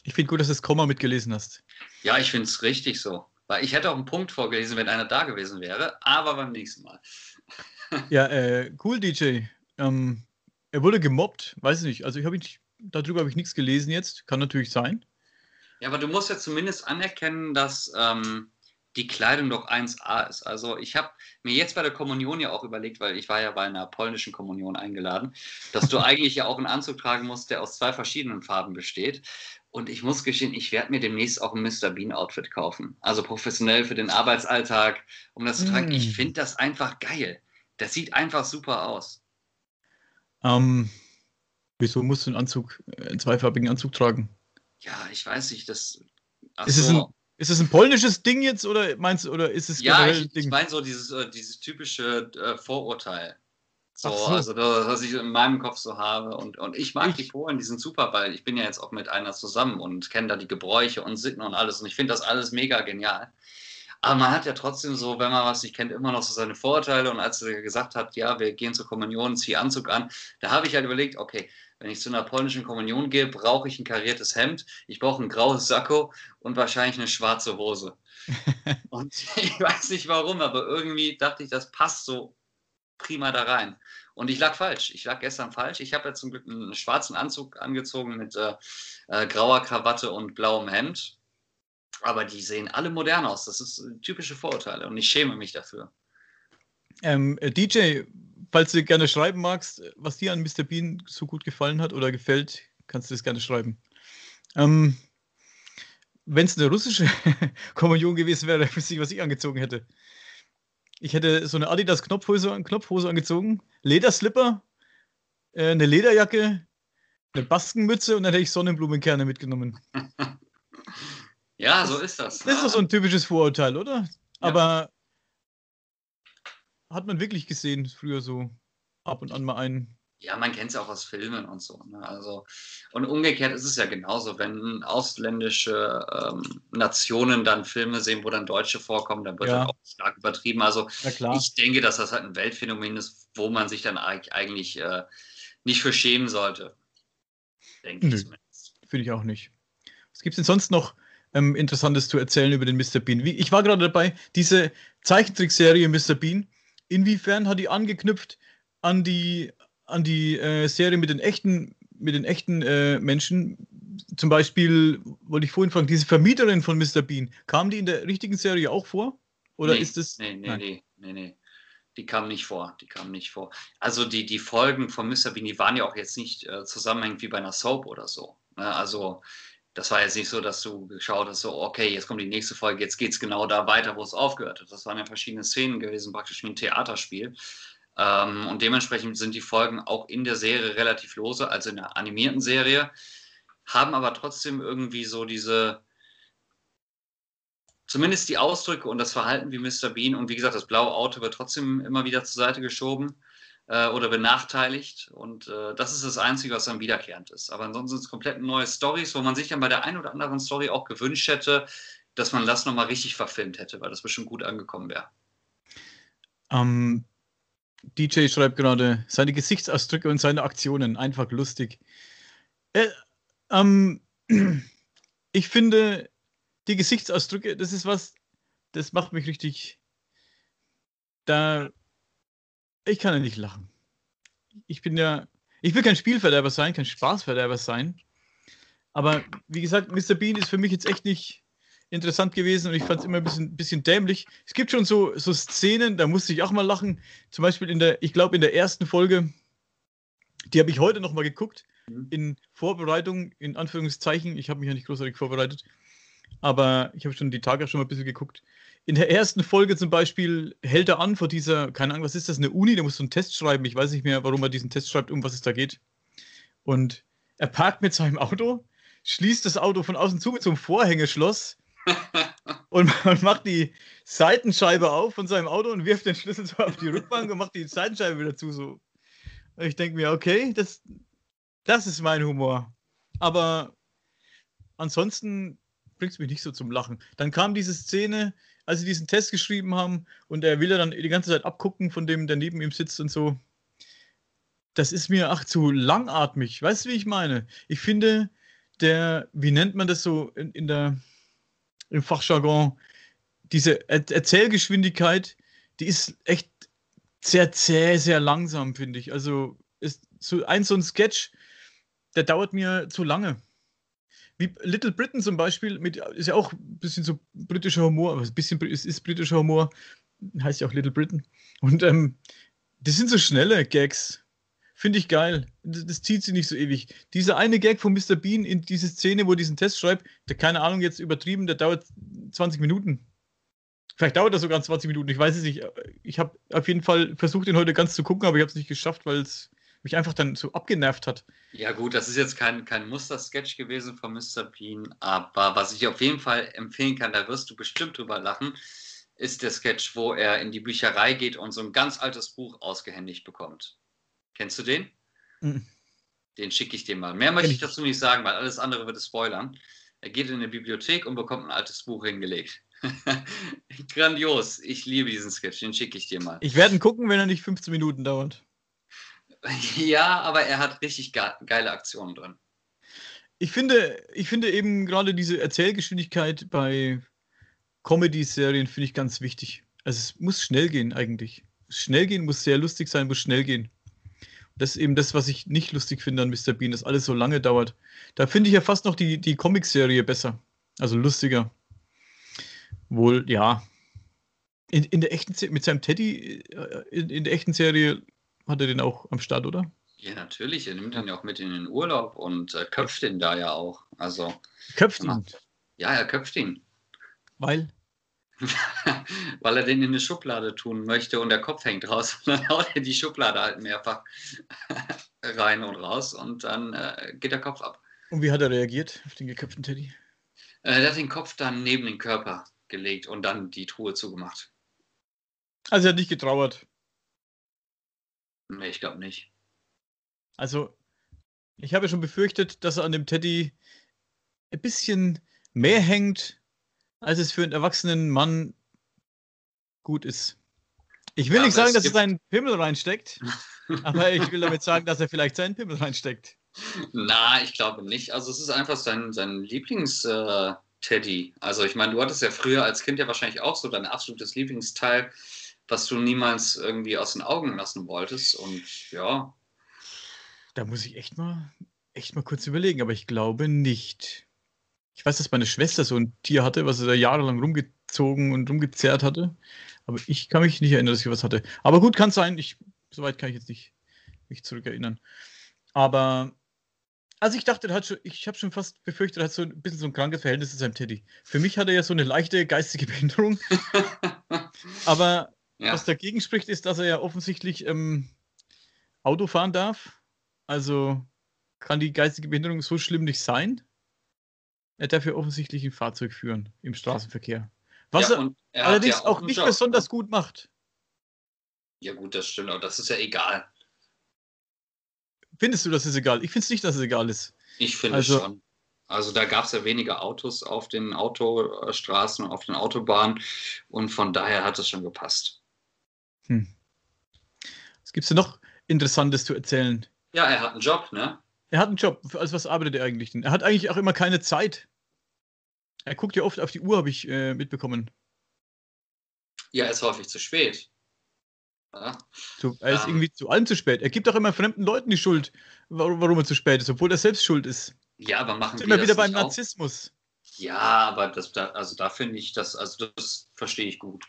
Ich finde gut, dass du das Komma mitgelesen hast. Ja, ich finde es richtig so. Weil ich hätte auch einen Punkt vorgelesen, wenn einer da gewesen wäre, aber beim nächsten Mal. ja, äh, cool, DJ. Ähm, er wurde gemobbt, weiß ich nicht. Also ich habe darüber habe ich nichts gelesen jetzt. Kann natürlich sein. Ja, aber du musst ja zumindest anerkennen, dass ähm, die Kleidung doch 1A ist. Also ich habe mir jetzt bei der Kommunion ja auch überlegt, weil ich war ja bei einer polnischen Kommunion eingeladen, dass du eigentlich ja auch einen Anzug tragen musst, der aus zwei verschiedenen Farben besteht. Und ich muss gestehen, ich werde mir demnächst auch ein Mr. Bean Outfit kaufen. Also professionell für den Arbeitsalltag, um das zu tragen. Mm. Ich finde das einfach geil. Das sieht einfach super aus. Ähm, wieso musst du einen Anzug, einen zweifarbigen Anzug tragen? Ja, ich weiß nicht, das. Ist, es ein, ist es ein polnisches Ding jetzt oder meinst du, oder ist es Ja, ich, ich meine so dieses, äh, dieses typische äh, Vorurteil. So, so, also das, was ich in meinem Kopf so habe. Und, und ich mag ich, die Polen, die sind super, weil ich bin ja jetzt auch mit einer zusammen und kenne da die Gebräuche und Sitten und alles. Und ich finde das alles mega genial. Aber man hat ja trotzdem so, wenn man was nicht kennt, immer noch so seine Vorurteile. Und als er gesagt hat, ja, wir gehen zur Kommunion, zieh Anzug an, da habe ich halt überlegt, okay, wenn ich zu einer polnischen Kommunion gehe, brauche ich ein kariertes Hemd, ich brauche ein graues Sakko und wahrscheinlich eine schwarze Hose. und ich weiß nicht warum, aber irgendwie dachte ich, das passt so prima da rein. Und ich lag falsch. Ich lag gestern falsch. Ich habe ja zum Glück einen schwarzen Anzug angezogen mit äh, äh, grauer Krawatte und blauem Hemd. Aber die sehen alle modern aus. Das ist typische Vorurteile und ich schäme mich dafür. Ähm, äh, DJ, falls du gerne schreiben magst, was dir an Mr. Bean so gut gefallen hat oder gefällt, kannst du das gerne schreiben. Ähm, Wenn es eine russische Kommunion gewesen wäre, wüsste ich, was ich angezogen hätte. Ich hätte so eine Adidas Knopfhose, Knopfhose angezogen, Lederslipper, äh, eine Lederjacke, eine Baskenmütze und dann hätte ich Sonnenblumenkerne mitgenommen. Ja, so ist das. Das ist doch so ein typisches Vorurteil, oder? Ja. Aber hat man wirklich gesehen, früher so ab und an mal einen. Ja, man kennt es ja auch aus Filmen und so. Ne? Also, und umgekehrt ist es ja genauso, wenn ausländische ähm, Nationen dann Filme sehen, wo dann Deutsche vorkommen, dann wird ja. das auch stark übertrieben. Also ich denke, dass das halt ein Weltphänomen ist, wo man sich dann eigentlich äh, nicht für schämen sollte. Denke ich zumindest. Finde ich auch nicht. Was gibt es denn sonst noch ähm, Interessantes zu erzählen über den Mr. Bean? Wie, ich war gerade dabei, diese Zeichentrickserie Mr. Bean, inwiefern hat die angeknüpft an die, an die äh, Serie mit den echten, mit den echten äh, Menschen? zum Beispiel, wollte ich vorhin fragen, diese Vermieterin von Mr. Bean, kam die in der richtigen Serie auch vor? Oder nee, ist das. Nee, nee, nee, nee, nee. Die kam nicht vor. Die kam nicht vor. Also die, die Folgen von Mr. Bean, die waren ja auch jetzt nicht äh, zusammenhängend wie bei einer Soap oder so. Ne? Also das war jetzt nicht so, dass du geschaut hast, so, okay, jetzt kommt die nächste Folge, jetzt geht es genau da weiter, wo es aufgehört hat. Das waren ja verschiedene Szenen gewesen, praktisch wie ein Theaterspiel. Ähm, und dementsprechend sind die Folgen auch in der Serie relativ lose, also in der animierten Serie, haben aber trotzdem irgendwie so diese, zumindest die Ausdrücke und das Verhalten wie Mr. Bean. Und wie gesagt, das blaue Auto wird trotzdem immer wieder zur Seite geschoben äh, oder benachteiligt. Und äh, das ist das Einzige, was dann wiederkehrend ist. Aber ansonsten sind es komplett neue Stories, wo man sich dann bei der einen oder anderen Story auch gewünscht hätte, dass man das nochmal richtig verfilmt hätte, weil das bestimmt gut angekommen wäre. Ähm, DJ schreibt gerade, seine Gesichtsausdrücke und seine Aktionen, einfach lustig. Äh, ähm, ich finde, die Gesichtsausdrücke, das ist was, das macht mich richtig. Da. Ich kann ja nicht lachen. Ich bin ja. Ich will kein Spielverderber sein, kein Spaßverderber sein. Aber wie gesagt, Mr. Bean ist für mich jetzt echt nicht interessant gewesen und ich fand es immer ein bisschen, bisschen dämlich. Es gibt schon so, so Szenen, da musste ich auch mal lachen. Zum Beispiel in der, ich glaube, in der ersten Folge, die habe ich heute noch mal geguckt, mhm. in Vorbereitung, in Anführungszeichen. Ich habe mich ja nicht großartig vorbereitet, aber ich habe schon die Tage schon mal ein bisschen geguckt. In der ersten Folge zum Beispiel hält er an vor dieser, keine Ahnung, was ist das, eine Uni, der muss so einen Test schreiben. Ich weiß nicht mehr, warum er diesen Test schreibt, um was es da geht. Und er parkt mit seinem Auto, schließt das Auto von außen zu mit so einem Vorhängeschloss und man macht die Seitenscheibe auf von seinem Auto und wirft den Schlüssel so auf die Rückbank und macht die Seitenscheibe wieder zu. So. Ich denke mir, okay, das, das ist mein Humor. Aber ansonsten bringt es mich nicht so zum Lachen. Dann kam diese Szene, als sie diesen Test geschrieben haben und er will ja dann die ganze Zeit abgucken von dem, der neben ihm sitzt und so. Das ist mir ach zu langatmig. Weißt du, wie ich meine? Ich finde, der, wie nennt man das so in, in der im Fachjargon, diese er Erzählgeschwindigkeit, die ist echt sehr zäh, sehr langsam, finde ich. Also ist so ein so ein Sketch, der dauert mir zu lange. Wie Little Britain zum Beispiel, mit, ist ja auch ein bisschen so britischer Humor, aber ein bisschen ist, ist britischer Humor, heißt ja auch Little Britain. Und ähm, das sind so schnelle Gags. Finde ich geil. Das, das, zieht sich nicht so ewig. Dieser eine Gag von Mr. Bean in diese Szene, wo er diesen Test schreibt, der, keine Ahnung, jetzt übertrieben, der dauert 20 Minuten. Vielleicht dauert das sogar 20 Minuten, ich weiß es nicht. Ich habe auf jeden Fall versucht, ihn heute ganz zu gucken, aber ich habe es nicht geschafft, weil es mich einfach dann so abgenervt hat. Ja, gut, das ist jetzt kein, kein Muster-Sketch gewesen von Mr. Bean, aber was ich auf jeden Fall empfehlen kann, da wirst du bestimmt drüber lachen, ist der Sketch, wo er in die Bücherei geht und so ein ganz altes Buch ausgehändigt bekommt. Kennst du den? Mhm. Den schicke ich dir mal. Mehr möchte ich dazu nicht sagen, weil alles andere würde spoilern. Er geht in eine Bibliothek und bekommt ein altes Buch hingelegt. Grandios. Ich liebe diesen Sketch. Den schicke ich dir mal. Ich werde ihn gucken, wenn er nicht 15 Minuten dauert. Ja, aber er hat richtig geile Aktionen drin. Ich finde, ich finde eben gerade diese Erzählgeschwindigkeit bei Comedy-Serien finde ich ganz wichtig. Also es muss schnell gehen eigentlich. Schnell gehen muss sehr lustig sein, muss schnell gehen. Das ist eben das, was ich nicht lustig finde an Mr. Bean, dass alles so lange dauert. Da finde ich ja fast noch die, die Comic-Serie besser. Also lustiger. Wohl, ja. In, in der echten mit seinem Teddy, äh, in, in der echten Serie hat er den auch am Start, oder? Ja, natürlich. Er nimmt ihn ja auch mit in den Urlaub und äh, köpft ihn da ja auch. Also. Köpft ihn? Ja, er köpft ihn. Weil? weil er den in eine Schublade tun möchte und der Kopf hängt raus. Und dann haut er die Schublade halt mehrfach rein und raus und dann äh, geht der Kopf ab. Und wie hat er reagiert auf den geköpften Teddy? Äh, der hat den Kopf dann neben den Körper gelegt und dann die Truhe zugemacht. Also er hat nicht getrauert. Nee, ich glaube nicht. Also, ich habe schon befürchtet, dass er an dem Teddy ein bisschen mehr hängt als es für einen erwachsenen Mann gut ist. Ich will ja, nicht sagen, dass er seinen Pimmel reinsteckt, aber ich will damit sagen, dass er vielleicht seinen Pimmel reinsteckt. Na, ich glaube nicht. Also es ist einfach sein, sein Lieblings-Teddy. Äh, also ich meine, du hattest ja früher als Kind ja wahrscheinlich auch so dein absolutes Lieblingsteil, was du niemals irgendwie aus den Augen lassen wolltest. Und ja. Da muss ich echt mal echt mal kurz überlegen, aber ich glaube nicht. Ich weiß, dass meine Schwester so ein Tier hatte, was sie da jahrelang rumgezogen und rumgezerrt hatte. Aber ich kann mich nicht erinnern, dass ich was hatte. Aber gut, kann sein. Ich, soweit kann ich jetzt nicht mich zurückerinnern. Aber also ich dachte, hat schon, ich habe schon fast befürchtet, er hat so ein bisschen so ein krankes Verhältnis zu seinem Teddy. Für mich hat er ja so eine leichte geistige Behinderung. aber ja. was dagegen spricht, ist, dass er ja offensichtlich ähm, Auto fahren darf. Also kann die geistige Behinderung so schlimm nicht sein. Er darf ja offensichtlich ein Fahrzeug führen im Straßenverkehr. Was ja, er, er allerdings ja auch, auch nicht Job, besonders gut macht. Ja, gut, das stimmt, aber das ist ja egal. Findest du, das ist egal? Ich finde es nicht, dass es egal ist. Ich finde also, schon. Also da gab es ja weniger Autos auf den Autostraßen und auf den Autobahnen und von daher hat es schon gepasst. Hm. Was gibt es denn noch Interessantes zu erzählen? Ja, er hat einen Job, ne? Er hat einen Job. Als was arbeitet er eigentlich denn? Er hat eigentlich auch immer keine Zeit. Er guckt ja oft auf die Uhr, habe ich äh, mitbekommen. Ja, er ist häufig zu spät. Ja. Zu, er ist um, irgendwie zu allem zu spät. Er gibt auch immer fremden Leuten die Schuld, warum, er zu spät ist, obwohl er selbst schuld ist. Ja, aber machen wir immer wieder beim Narzissmus. Ja, aber das, da, also da finde ich das, also das verstehe ich gut.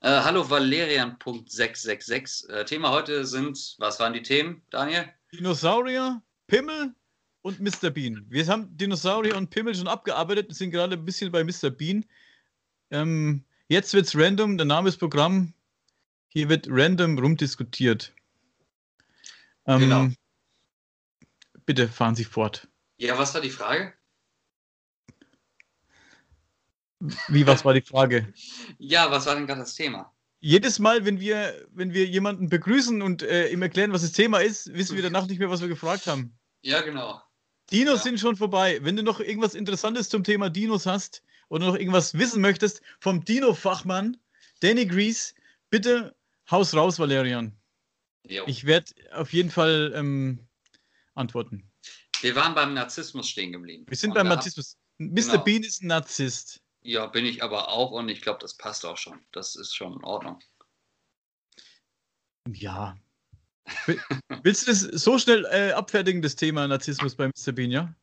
Äh, hallo Valerian.666. Äh, Thema heute sind, was waren die Themen, Daniel? Dinosaurier, Pimmel und Mr. Bean. Wir haben Dinosaurier und Pimmel schon abgearbeitet, sind gerade ein bisschen bei Mr. Bean. Ähm, jetzt wird's random, der Name ist Programm. Hier wird random rumdiskutiert. Ähm, genau. Bitte fahren Sie fort. Ja, was war die Frage? Wie, was war die Frage? ja, was war denn gerade das Thema? jedes Mal, wenn wir, wenn wir jemanden begrüßen und äh, ihm erklären, was das Thema ist, wissen wir danach nicht mehr, was wir gefragt haben. Ja, genau. Dinos ja. sind schon vorbei. Wenn du noch irgendwas Interessantes zum Thema Dinos hast oder noch irgendwas wissen möchtest vom Dino-Fachmann Danny Grease, bitte haus raus, Valerian. Jo. Ich werde auf jeden Fall ähm, antworten. Wir waren beim Narzissmus stehen geblieben. Wir sind und beim Narzissmus. Mr. Genau. Bean ist ein Narzisst. Ja, bin ich aber auch und ich glaube, das passt auch schon. Das ist schon in Ordnung. Ja. Willst du das so schnell äh, abfertigen, das Thema Narzissmus bei Mr. Bean, ja?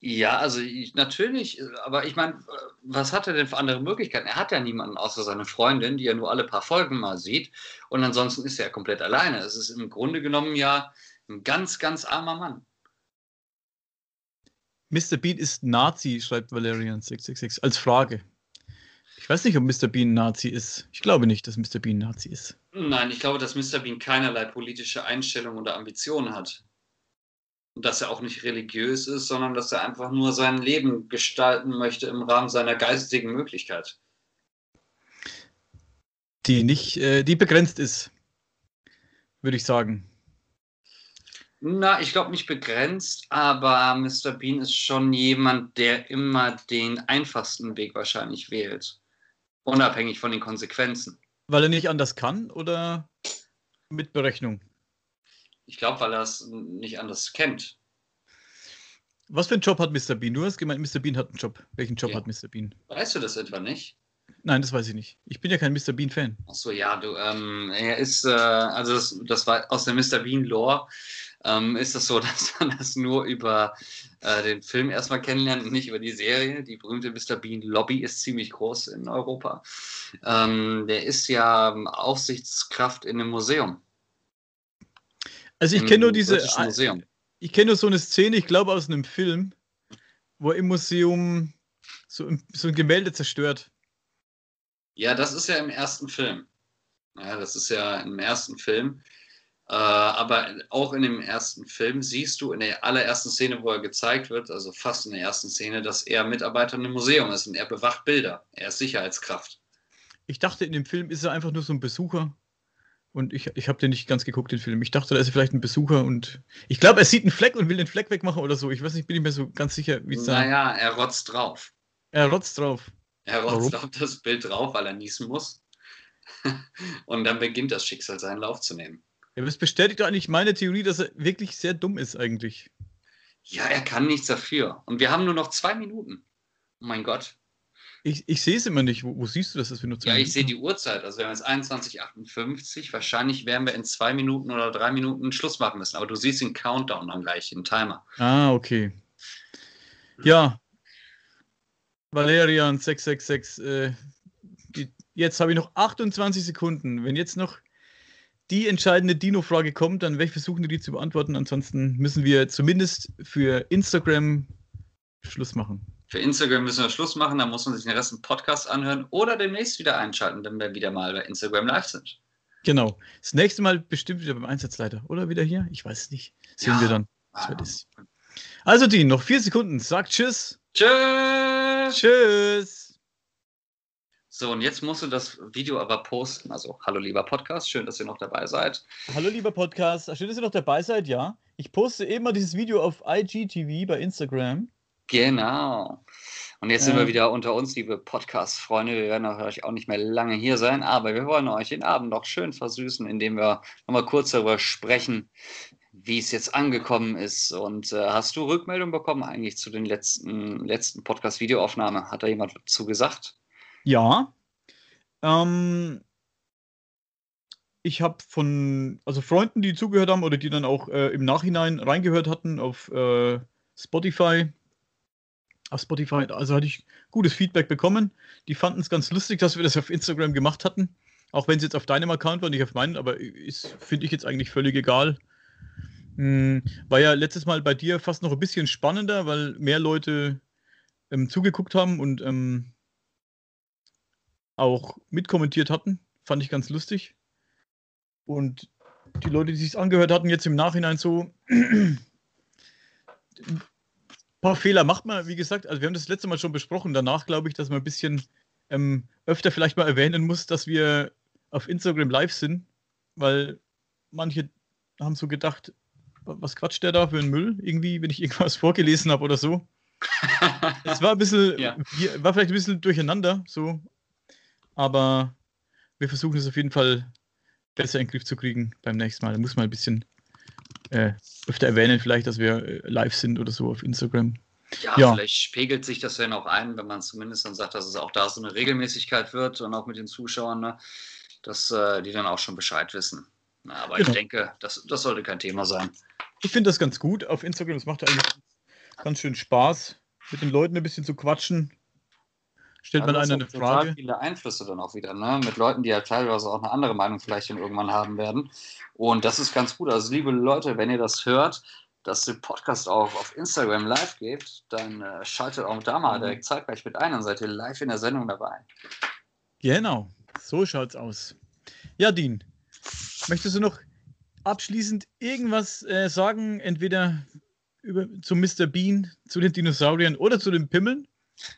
Ja, also ich, natürlich, aber ich meine, was hat er denn für andere Möglichkeiten? Er hat ja niemanden außer seine Freundin, die er nur alle paar Folgen mal sieht. Und ansonsten ist er komplett alleine. Es ist im Grunde genommen ja ein ganz, ganz armer Mann. Mr. Bean ist Nazi, schreibt Valerian 666 als Frage. Ich weiß nicht, ob Mr. Bean Nazi ist. Ich glaube nicht, dass Mr. Bean Nazi ist. Nein, ich glaube, dass Mr. Bean keinerlei politische Einstellung oder Ambitionen hat. Und dass er auch nicht religiös ist, sondern dass er einfach nur sein Leben gestalten möchte im Rahmen seiner geistigen Möglichkeit. Die nicht, äh, die begrenzt ist, würde ich sagen. Na, ich glaube nicht begrenzt, aber Mr. Bean ist schon jemand, der immer den einfachsten Weg wahrscheinlich wählt. Unabhängig von den Konsequenzen. Weil er nicht anders kann oder mit Berechnung? Ich glaube, weil er es nicht anders kennt. Was für einen Job hat Mr. Bean? Du hast gemeint, Mr. Bean hat einen Job. Welchen Job ja. hat Mr. Bean? Weißt du das etwa nicht? Nein, das weiß ich nicht. Ich bin ja kein Mr. Bean-Fan. Achso, ja, du, ähm, er ist, äh, also das, das, war aus der Mr. Bean-Lore, ähm, ist das so, dass man das nur über äh, den Film erstmal kennenlernt und nicht über die Serie. Die berühmte Mr. Bean Lobby ist ziemlich groß in Europa. Ähm, der ist ja Aufsichtskraft in einem Museum. Also ich kenne nur diese. Ich kenne nur so eine Szene, ich glaube aus einem Film, wo im Museum so, so ein Gemälde zerstört. Ja, das ist ja im ersten Film. Ja, das ist ja im ersten Film. Äh, aber auch in dem ersten Film siehst du in der allerersten Szene, wo er gezeigt wird, also fast in der ersten Szene, dass er Mitarbeiter in einem Museum ist und er bewacht Bilder. Er ist Sicherheitskraft. Ich dachte, in dem Film ist er einfach nur so ein Besucher. Und ich, ich habe den nicht ganz geguckt, den Film. Ich dachte, da ist er vielleicht ein Besucher und ich glaube, er sieht einen Fleck und will den Fleck wegmachen oder so. Ich weiß nicht, bin ich mir so ganz sicher, wie es da Naja, er rotzt drauf. Er rotzt drauf. Er rotzt auf das Bild drauf, weil er niesen muss. und dann beginnt das Schicksal seinen Lauf zu nehmen. Ja, das bestätigt doch eigentlich meine Theorie, dass er wirklich sehr dumm ist eigentlich. Ja, er kann nichts dafür. Und wir haben nur noch zwei Minuten. Oh mein Gott. Ich, ich sehe es immer nicht. Wo, wo, siehst du das, dass wir nur Ja, ich sehe die Uhrzeit. Also wir haben jetzt 21.58. Wahrscheinlich werden wir in zwei Minuten oder drei Minuten Schluss machen müssen. Aber du siehst den Countdown dann gleich, den Timer. Ah, okay. Ja. Valerian 666. Äh, die, jetzt habe ich noch 28 Sekunden. Wenn jetzt noch die entscheidende Dino-Frage kommt, dann werde ich versuchen, die zu beantworten. Ansonsten müssen wir zumindest für Instagram Schluss machen. Für Instagram müssen wir Schluss machen, dann muss man sich den Rest im Podcast anhören oder demnächst wieder einschalten, wenn wir wieder mal bei Instagram live sind. Genau. Das nächste Mal bestimmt wieder beim Einsatzleiter. Oder wieder hier? Ich weiß es nicht. Sehen ja. wir dann. Ah. Also, Dean, noch vier Sekunden. Sag Tschüss. Tschüss. Tschüss. So, und jetzt musst du das Video aber posten. Also, hallo lieber Podcast, schön, dass ihr noch dabei seid. Hallo lieber Podcast, schön, dass ihr noch dabei seid, ja. Ich poste eben mal dieses Video auf IGTV bei Instagram. Genau. Und jetzt sind wir wieder unter uns, liebe Podcast-Freunde. Wir werden euch auch nicht mehr lange hier sein, aber wir wollen euch den Abend noch schön versüßen, indem wir nochmal kurz darüber sprechen, wie es jetzt angekommen ist. Und äh, hast du Rückmeldung bekommen eigentlich zu den letzten, letzten Podcast-Videoaufnahmen? Hat da jemand dazu gesagt? Ja. Ähm, ich habe von also Freunden, die zugehört haben oder die dann auch äh, im Nachhinein reingehört hatten auf äh, Spotify, auf Spotify, also hatte ich gutes Feedback bekommen. Die fanden es ganz lustig, dass wir das auf Instagram gemacht hatten. Auch wenn es jetzt auf deinem Account war, nicht auf meinen, aber finde ich jetzt eigentlich völlig egal. Hm, war ja letztes Mal bei dir fast noch ein bisschen spannender, weil mehr Leute ähm, zugeguckt haben und ähm, auch mitkommentiert hatten. Fand ich ganz lustig. Und die Leute, die sich angehört hatten, jetzt im Nachhinein so, paar Fehler macht man, wie gesagt. Also, wir haben das letzte Mal schon besprochen. Danach glaube ich, dass man ein bisschen ähm, öfter vielleicht mal erwähnen muss, dass wir auf Instagram live sind, weil manche haben so gedacht, was quatscht der da für einen Müll? Irgendwie, wenn ich irgendwas vorgelesen habe oder so. es war ein bisschen, ja. war vielleicht ein bisschen durcheinander, so. Aber wir versuchen es auf jeden Fall besser in den Griff zu kriegen beim nächsten Mal. Da muss man ein bisschen äh, öfter erwähnen, vielleicht, dass wir äh, live sind oder so auf Instagram. Ja, ja, vielleicht spiegelt sich das ja noch ein, wenn man zumindest dann sagt, dass es auch da so eine Regelmäßigkeit wird und auch mit den Zuschauern, ne, dass äh, die dann auch schon Bescheid wissen. Na, aber genau. ich denke, das, das sollte kein Thema sein. Ich finde das ganz gut auf Instagram. Das macht eigentlich ganz schön Spaß, mit den Leuten ein bisschen zu quatschen. Stellt ja, man einer eine Frage. Total viele Einflüsse dann auch wieder, ne? Mit Leuten, die ja teilweise auch eine andere Meinung vielleicht dann irgendwann haben werden. Und das ist ganz gut. Also, liebe Leute, wenn ihr das hört, dass der Podcast auch auf Instagram live geht, dann äh, schaltet auch da mal mhm. direkt zeitgleich mit ein, dann seid ihr live in der Sendung dabei. Genau, so schaut's aus. Ja, Dean, möchtest du noch abschließend irgendwas äh, sagen, entweder über, zu Mr. Bean, zu den Dinosauriern oder zu den Pimmeln?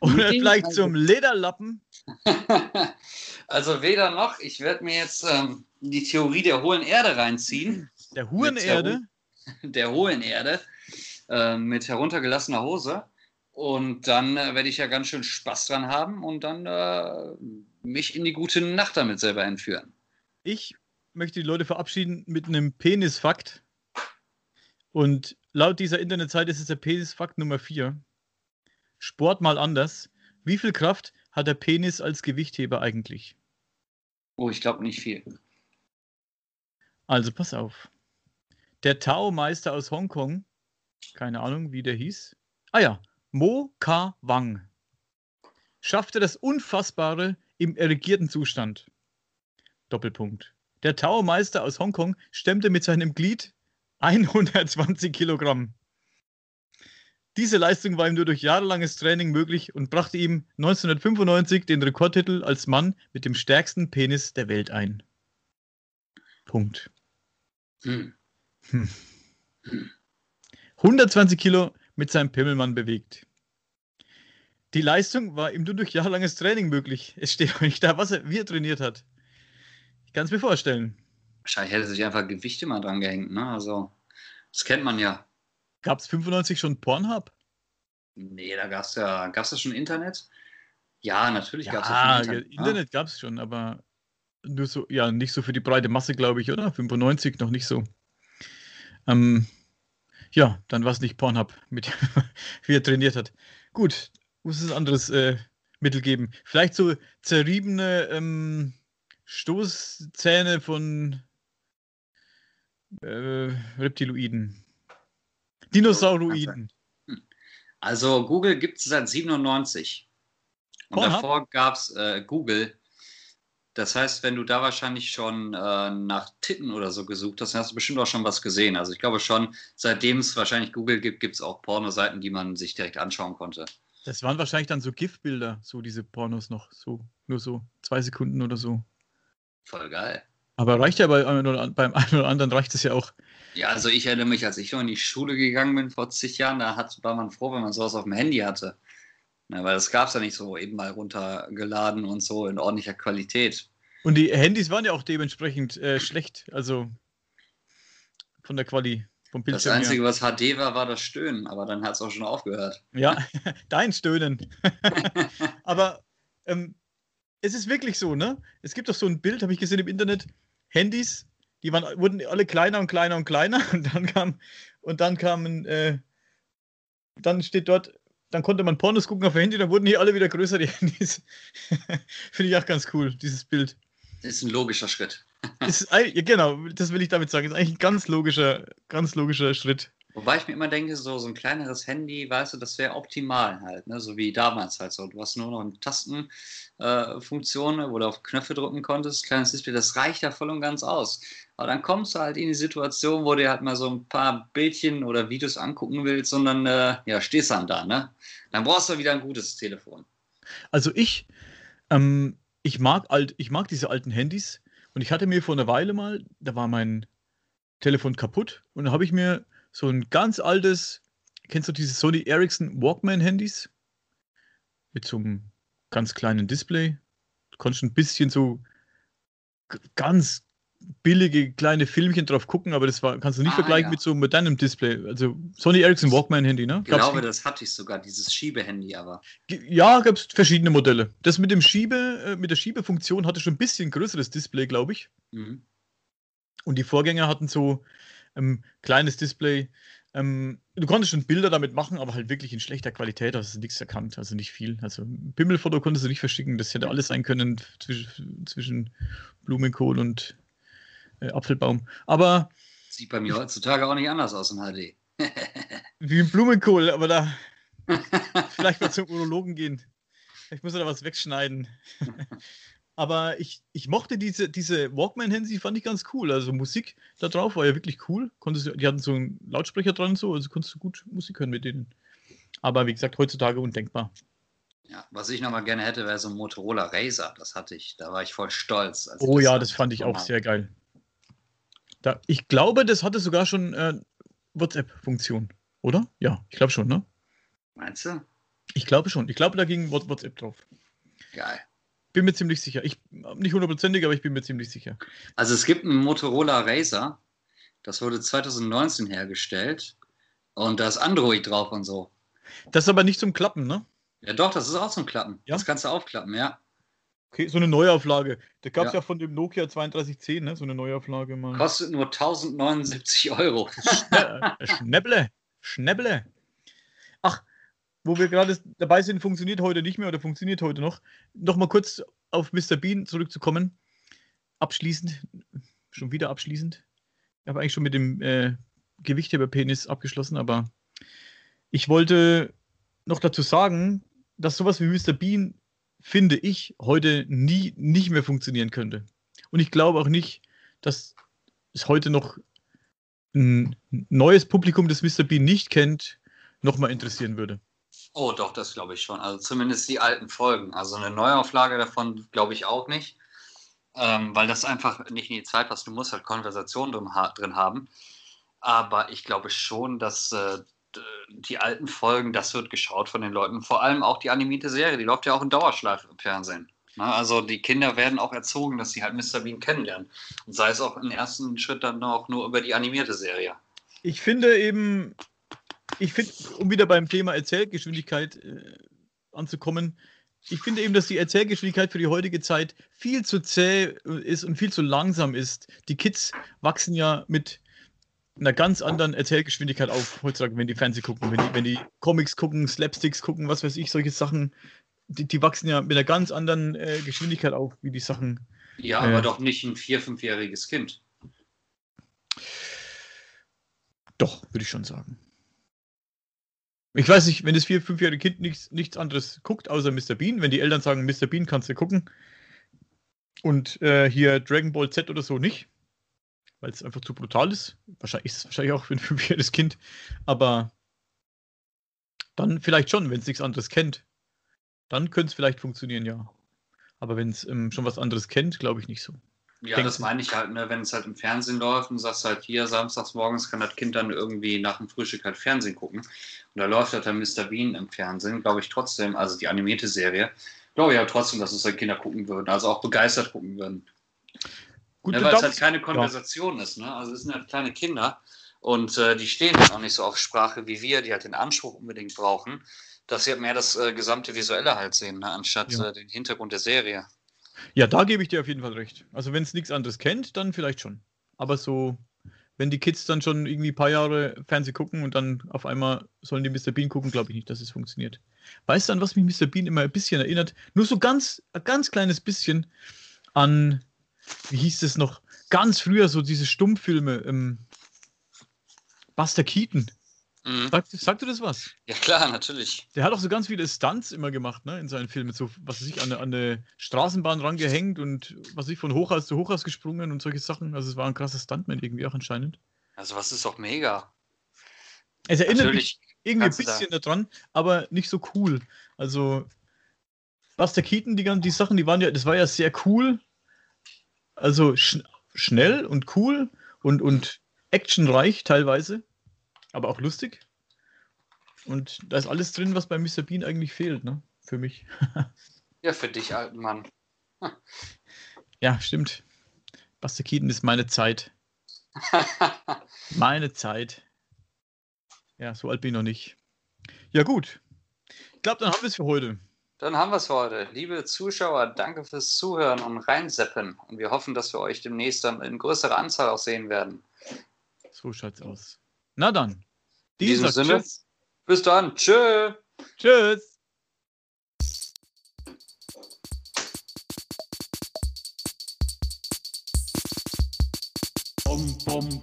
Oder vielleicht zum Lederlappen? also weder noch. Ich werde mir jetzt ähm, die Theorie der hohen Erde reinziehen. Der hohen Erde? Der hohen Erde. Äh, mit heruntergelassener Hose. Und dann äh, werde ich ja ganz schön Spaß dran haben und dann äh, mich in die gute Nacht damit selber entführen. Ich möchte die Leute verabschieden mit einem Penisfakt. Und laut dieser Internetseite ist es der Penisfakt Nummer 4. Sport mal anders. Wie viel Kraft hat der Penis als Gewichtheber eigentlich? Oh, ich glaube nicht viel. Also pass auf. Der Tao-Meister aus Hongkong, keine Ahnung, wie der hieß. Ah ja, Mo Ka Wang. Schaffte das Unfassbare im erregierten Zustand. Doppelpunkt. Der Tao-Meister aus Hongkong stemmte mit seinem Glied 120 Kilogramm. Diese Leistung war ihm nur durch jahrelanges Training möglich und brachte ihm 1995 den Rekordtitel als Mann mit dem stärksten Penis der Welt ein. Punkt. Hm. Hm. 120 Kilo mit seinem Pimmelmann bewegt. Die Leistung war ihm nur durch jahrelanges Training möglich. Es steht auch nicht da, was er, wie er trainiert hat. Ich kann es mir vorstellen. Wahrscheinlich hätte sich einfach Gewichte mal dran gehängt, ne? Also, das kennt man ja. Gab es 95 schon Pornhub? Nee, da gab es ja, gab es schon Internet? Ja, natürlich ja, gab es ja schon Internet. Internet ah. gab es schon, aber nur so, ja, nicht so für die breite Masse, glaube ich, oder? 95 noch nicht so. Ähm, ja, dann war es nicht Pornhub, mit wie er trainiert hat. Gut, muss es anderes äh, Mittel geben. Vielleicht so zerriebene ähm, Stoßzähne von äh, Reptiloiden. Dinosauroiden. Also Google gibt es seit 97. Und Pornhub? davor gab es äh, Google. Das heißt, wenn du da wahrscheinlich schon äh, nach Titten oder so gesucht hast, dann hast du bestimmt auch schon was gesehen. Also ich glaube schon, seitdem es wahrscheinlich Google gibt, gibt es auch Pornoseiten, die man sich direkt anschauen konnte. Das waren wahrscheinlich dann so GIF-Bilder, so diese Pornos noch. So, nur so zwei Sekunden oder so. Voll geil. Aber reicht ja bei beim einen oder anderen reicht es ja auch. Ja, also ich erinnere mich, als ich noch in die Schule gegangen bin vor zig Jahren, da hat, war man froh, wenn man sowas auf dem Handy hatte. Na, weil das gab es ja nicht so eben mal runtergeladen und so in ordentlicher Qualität. Und die Handys waren ja auch dementsprechend äh, schlecht, also von der Quali, vom Das Bildschirm Einzige, was HD war, war das Stöhnen, aber dann hat es auch schon aufgehört. her. Ja, dein Stöhnen. Aber ähm, es ist wirklich so, ne? Es gibt doch so ein Bild, habe ich gesehen im Internet, Handys, die waren, wurden alle kleiner und kleiner und kleiner und dann kam, und dann kamen, äh, dann steht dort, dann konnte man Pornos gucken auf dem Handy, dann wurden hier alle wieder größer, die Handys. Finde ich auch ganz cool, dieses Bild. Das ist ein logischer Schritt. Ist, genau, das will ich damit sagen. Ist eigentlich ein ganz logischer, ganz logischer Schritt. Wobei ich mir immer denke, so, so ein kleineres Handy, weißt du, das wäre optimal halt, ne? so wie damals halt so. Du hast nur noch eine Tastenfunktion, äh, wo du auf Knöpfe drücken konntest, kleines Display, das reicht ja voll und ganz aus. Aber dann kommst du halt in die Situation, wo du halt mal so ein paar Bildchen oder Videos angucken willst dann äh, ja, stehst dann da, ne? Dann brauchst du wieder ein gutes Telefon. Also ich, ähm, ich mag alt, ich mag diese alten Handys und ich hatte mir vor einer Weile mal, da war mein Telefon kaputt und da habe ich mir so ein ganz altes, kennst du diese Sony Ericsson Walkman Handys mit so einem ganz kleinen Display? Du konntest ein bisschen so ganz billige kleine Filmchen drauf gucken, aber das war, kannst du nicht Ah, vergleichen ja. mit so einem modernen Display. Also Sony Ericsson Walkman Handy, ne? Ich glaube, das hatte ich sogar, dieses Schiebehandy, aber. Ja, gab es verschiedene Modelle. Das mit dem Schiebe, äh, mit der Schiebefunktion hatte schon ein bisschen größeres Display, glaube ich. Mhm. Und die Vorgänger hatten so ähm, kleines Display. Ähm, du konntest schon Bilder damit machen, aber halt wirklich in schlechter Qualität. Also nichts erkannt, also nicht viel. Also ein Pimmelfoto konntest du nicht verschicken. Das hätte alles sein können zwischen, zwischen Blumenkohl und äh, Apfelbaum. Aber Sieht bei mir heutzutage auch nicht anders aus in HD. wie ein Blumenkohl, aber da vielleicht mal zum Urologen gehen. Ich muss da was wegschneiden. Aber ich, ich mochte diese, diese Walkman-Handy, fand ich ganz cool. Also Musik da drauf war ja wirklich cool. Konntest, die hatten so einen Lautsprecher dran und so, also konntest du gut Musik hören mit denen. Aber wie gesagt, heutzutage undenkbar. Ja, was ich nochmal gerne hätte, wäre so ein Motorola Razer. Das hatte ich. Da war ich voll stolz. Oh ja, das fand ich auch bekommen sehr geil. Da, ich glaube, das hatte sogar schon äh, WhatsApp-Funktion, oder? Ja, ich glaube schon, ne? Meinst du? Ich glaube schon. Ich glaube, da ging What- WhatsApp drauf. Geil. Bin mir ziemlich sicher. Ich nicht hundertprozentig, aber ich bin mir ziemlich sicher. Also es gibt einen Motorola Razer. Das wurde 2019 hergestellt. Und da ist Android drauf und so. Das ist aber nicht zum Klappen, ne? Ja doch, das ist auch zum Klappen. Ja? Das kannst du aufklappen, ja. Okay, so eine Neuauflage. Da gab es ja. Ja. von dem Nokia 3210, ne? So eine Neuauflage mal. Kostet nur 1079 Euro. Schnä Schnäpple. Schnäpple. Ach, wo wir gerade dabei sind, funktioniert heute nicht mehr oder funktioniert heute noch. Nochmal kurz auf Mr. Bean zurückzukommen. Abschließend, schon wieder abschließend. Ich habe eigentlich schon mit dem äh, Gewichtheberpenis abgeschlossen, aber ich wollte noch dazu sagen, dass sowas wie Mr. Bean, finde ich, heute nie nicht mehr funktionieren könnte. Und ich glaube auch nicht, dass es heute noch ein neues Publikum, das Mr. Bean nicht kennt, nochmal interessieren würde. Oh, doch, das glaube ich schon. Also zumindest die alten Folgen. Also eine Neuauflage davon glaube ich auch nicht. Ähm, weil das einfach nicht in die Zeit passt. Du musst halt Konversation drin, ha drin haben. Aber ich glaube schon, dass äh, die alten Folgen, das wird geschaut von den Leuten. Vor allem auch die animierte Serie, die läuft ja auch in Dauerschleife im Fernsehen. Na, also die Kinder werden auch erzogen, dass sie halt Mr. Bean kennenlernen. Und sei es auch im ersten Schritt dann auch nur über die animierte Serie. Ich finde eben, ich finde, um wieder beim Thema Erzählgeschwindigkeit äh, anzukommen, ich finde eben, dass die Erzählgeschwindigkeit für die heutige Zeit viel zu zäh ist und viel zu langsam ist. Die Kids wachsen ja mit einer ganz anderen Erzählgeschwindigkeit auf, heutzutage, wenn die Fernsehen gucken, wenn die, wenn die Comics gucken, Slapsticks gucken, was weiß ich, solche Sachen. die, die, wachsen ja mit einer ganz anderen äh, Geschwindigkeit auf, wie die Sachen. Ja, aber äh, doch nicht ein vier-, fünfjähriges Kind. Doch, würde ich schon sagen. Ich weiß nicht, wenn das vier-, fünfjährige Kind nichts, nichts anderes guckt, außer Mr. Bean, wenn die Eltern sagen, Mr. Bean kannst du gucken und äh, hier Dragon Ball Z oder so nicht, weil es einfach zu brutal ist. Wahrscheinlich ist es wahrscheinlich auch für ein fünfjähriges Kind, aber dann vielleicht schon, wenn es nichts anderes kennt. Dann könnte es vielleicht funktionieren, ja. Aber wenn es ähm, schon was anderes kennt, glaube ich nicht so. Ja, Denkst das meine ich halt, ne, wenn es halt im Fernsehen läuft und sagst halt hier, samstags morgens kann das Kind dann irgendwie nach dem Frühstück halt Fernsehen gucken. Und da läuft halt dann Mr. Bean im Fernsehen, glaube ich trotzdem, also die animierte Serie, glaube ich ja trotzdem, dass es halt Kinder gucken würden, also auch begeistert gucken würden. Gut, ne, weil es halt keine Konversation ja. ist, ne? Also es sind halt kleine Kinder und äh, die stehen halt auch nicht so auf Sprache wie wir, die halt den Anspruch unbedingt brauchen, dass sie halt mehr das äh, gesamte Visuelle halt sehen, ne? anstatt ja. äh, den Hintergrund der Serie. Ja, da gebe ich dir auf jeden Fall recht. Also wenn es nichts anderes kennt, dann vielleicht schon. Aber so, wenn die Kids dann schon irgendwie ein paar Jahre Fernsehen gucken und dann auf einmal sollen die Mr. Bean gucken, glaube ich nicht, dass es funktioniert. Weißt du, an was mich Mr. Bean immer ein bisschen erinnert? Nur so ganz, ein ganz kleines bisschen an, wie hieß es noch, ganz früher so diese Stummfilme, ähm, Buster Keaton. Mhm. Sagt, sagt du das was? Ja, klar, natürlich. Der hat auch so ganz viele Stunts immer gemacht, ne, in seinen Filmen. So, was weiß ich, an, an eine Straßenbahn rangehängt und was weiß ich, von Hochhaus zu Hochhaus gesprungen und solche Sachen. Also, es war ein krasser Stuntman irgendwie auch anscheinend. Also, was ist doch mega. Es erinnert natürlich mich irgendwie ein bisschen da. daran, aber nicht so cool. Also, Buster Keaton, die, die Sachen, die waren ja, das war ja sehr cool. Also, sch schnell und cool und, und actionreich teilweise aber auch lustig. Und da ist alles drin, was bei Mr. Bean eigentlich fehlt, ne? Für mich. ja, für dich, alten Mann. ja, stimmt. Buster Keaton ist meine Zeit. meine Zeit. Ja, so alt bin ich noch nicht. Ja, gut. Ich glaube, dann haben wir es für heute. Dann haben wir es für heute. Liebe Zuschauer, danke fürs Zuhören und reinseppen. Und wir hoffen, dass wir euch demnächst dann in größerer Anzahl auch sehen werden. So schaut's aus. Na dann. In diesem Sinne. Tschüss. Bis dann. Tschö. Tschüss.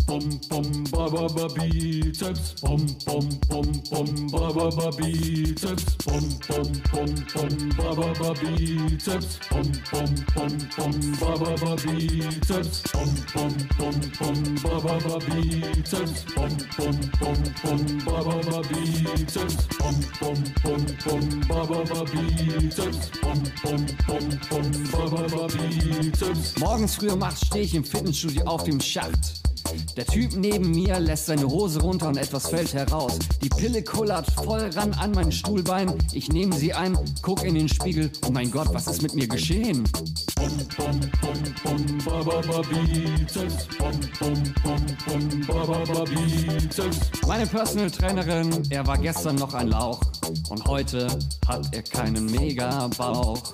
bum bum ba ba ba biceps bum bum bum bum ba ba ba biceps bum bum bum bum ba ba ba biceps bum bum bum bum ba ba ba biceps bum bum bum bum ba ba ba biceps bum bum bum bum ba ba ba biceps bum bum bum bum ba ba ba biceps bum bum bum bum ba ba ba biceps Morgens früh um 8 stehe ich im Fitnessstudio auf dem Schacht der Typ neben mir lässt seine Hose runter und etwas fällt heraus. Die Pille kullert voll ran an mein Stuhlbein. Ich nehme sie ein, guck in den Spiegel. Oh mein Gott, was ist mit mir geschehen? Meine Personal Trainerin, er war gestern noch ein Lauch und heute hat er keinen Mega-Bauch.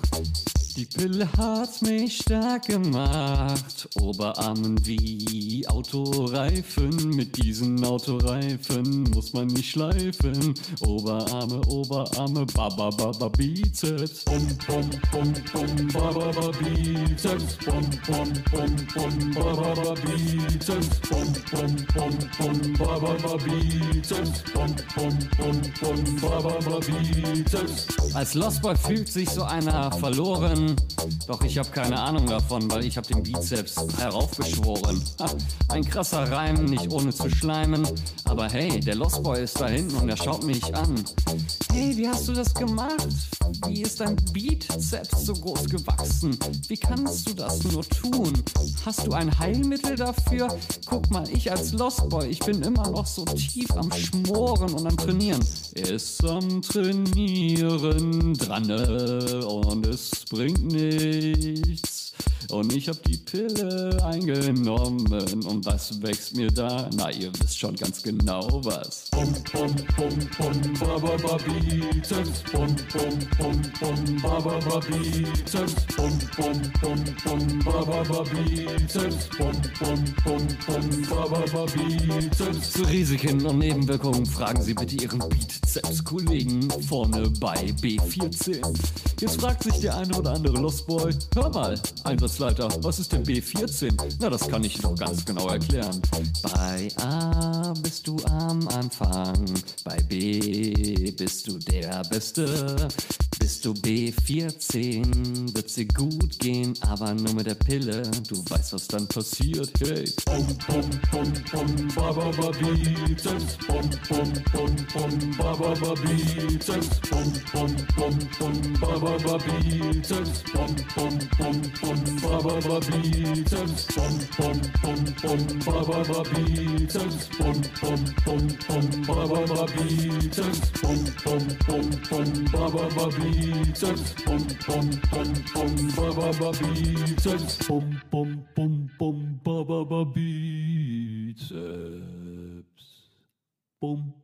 Die Pille hat mich stark gemacht. Oberarmen wie Autoreifen. Mit diesen Autoreifen muss man nicht schleifen. Oberarme, Oberarme, baba, baba, Bizeps. Bum, bum, bum, bum, baba, baba, Bizeps. Bum, bum, bum, bum, baba, baba, Bizeps. Bum, bum, bum, bum, baba, baba, Bizeps. Bum, bum, bum, bum, baba, baba, Bizeps. Als Lost Boy fühlt sich so einer verloren doch ich habe keine Ahnung davon, weil ich habe den Bizeps heraufbeschworen. ein krasser Reim, nicht ohne zu schleimen. Aber hey, der Lost Boy ist da hinten und er schaut mich an. Hey, wie hast du das gemacht? Wie ist dein Bizeps so groß gewachsen? Wie kannst du das nur tun? Hast du ein Heilmittel dafür? Guck mal, ich als Lost Boy, ich bin immer noch so tief am Schmoren und am Trainieren. Er ist am Trainieren dran und es bringt mais Und ich hab die Pille eingenommen und was wächst mir da? Na, ihr wisst schon ganz genau was. Bum, bum, bum, bum, ba, ba, ba, Bizeps. Bum, bum, bum, bum, ba, ba, ba, Bizeps. Bum, bum, bum, bum, ba, ba, ba, Bizeps. Bum, bum, bum, bum, ba, ba, ba, Bizeps. Zu Risiken und Nebenwirkungen fragen Sie bitte Ihren Bizeps-Kollegen vorne bei B14. Jetzt fragt sich der eine oder andere Lostboy, hör mal, Einsatzleiter, was ist denn B14? Na, das kann ich doch ganz genau erklären. Bei A bist du am Anfang, bei B bist du der Beste. Bist du B14, wird's dir gut gehen, aber nur mit der Pille. Du weißt, was dann passiert, hey. Bum, bum, bum, bum, ba, ba, ba, Bizeps. Bum, bum, bum, bum, ba, ba, ba, Bizeps. Bum, bum, bum, bum, ba, ba, ba, Bizeps. Bum, bum, bum, bum, ba, ba, ba, Bizeps. Bum, bum, bum, bum, ba, ba, ba, Bizeps. Bum, bum, bum, bum, ba, ba, ba, Bizeps. Bum, bum, bum, bum, ba, ba, ba, Bizeps. Bum, bum, bum, bum, ba, ba, ba, Bizeps. Bum, bum, bum, bum, ba, ba, ba, Bizeps. Bum.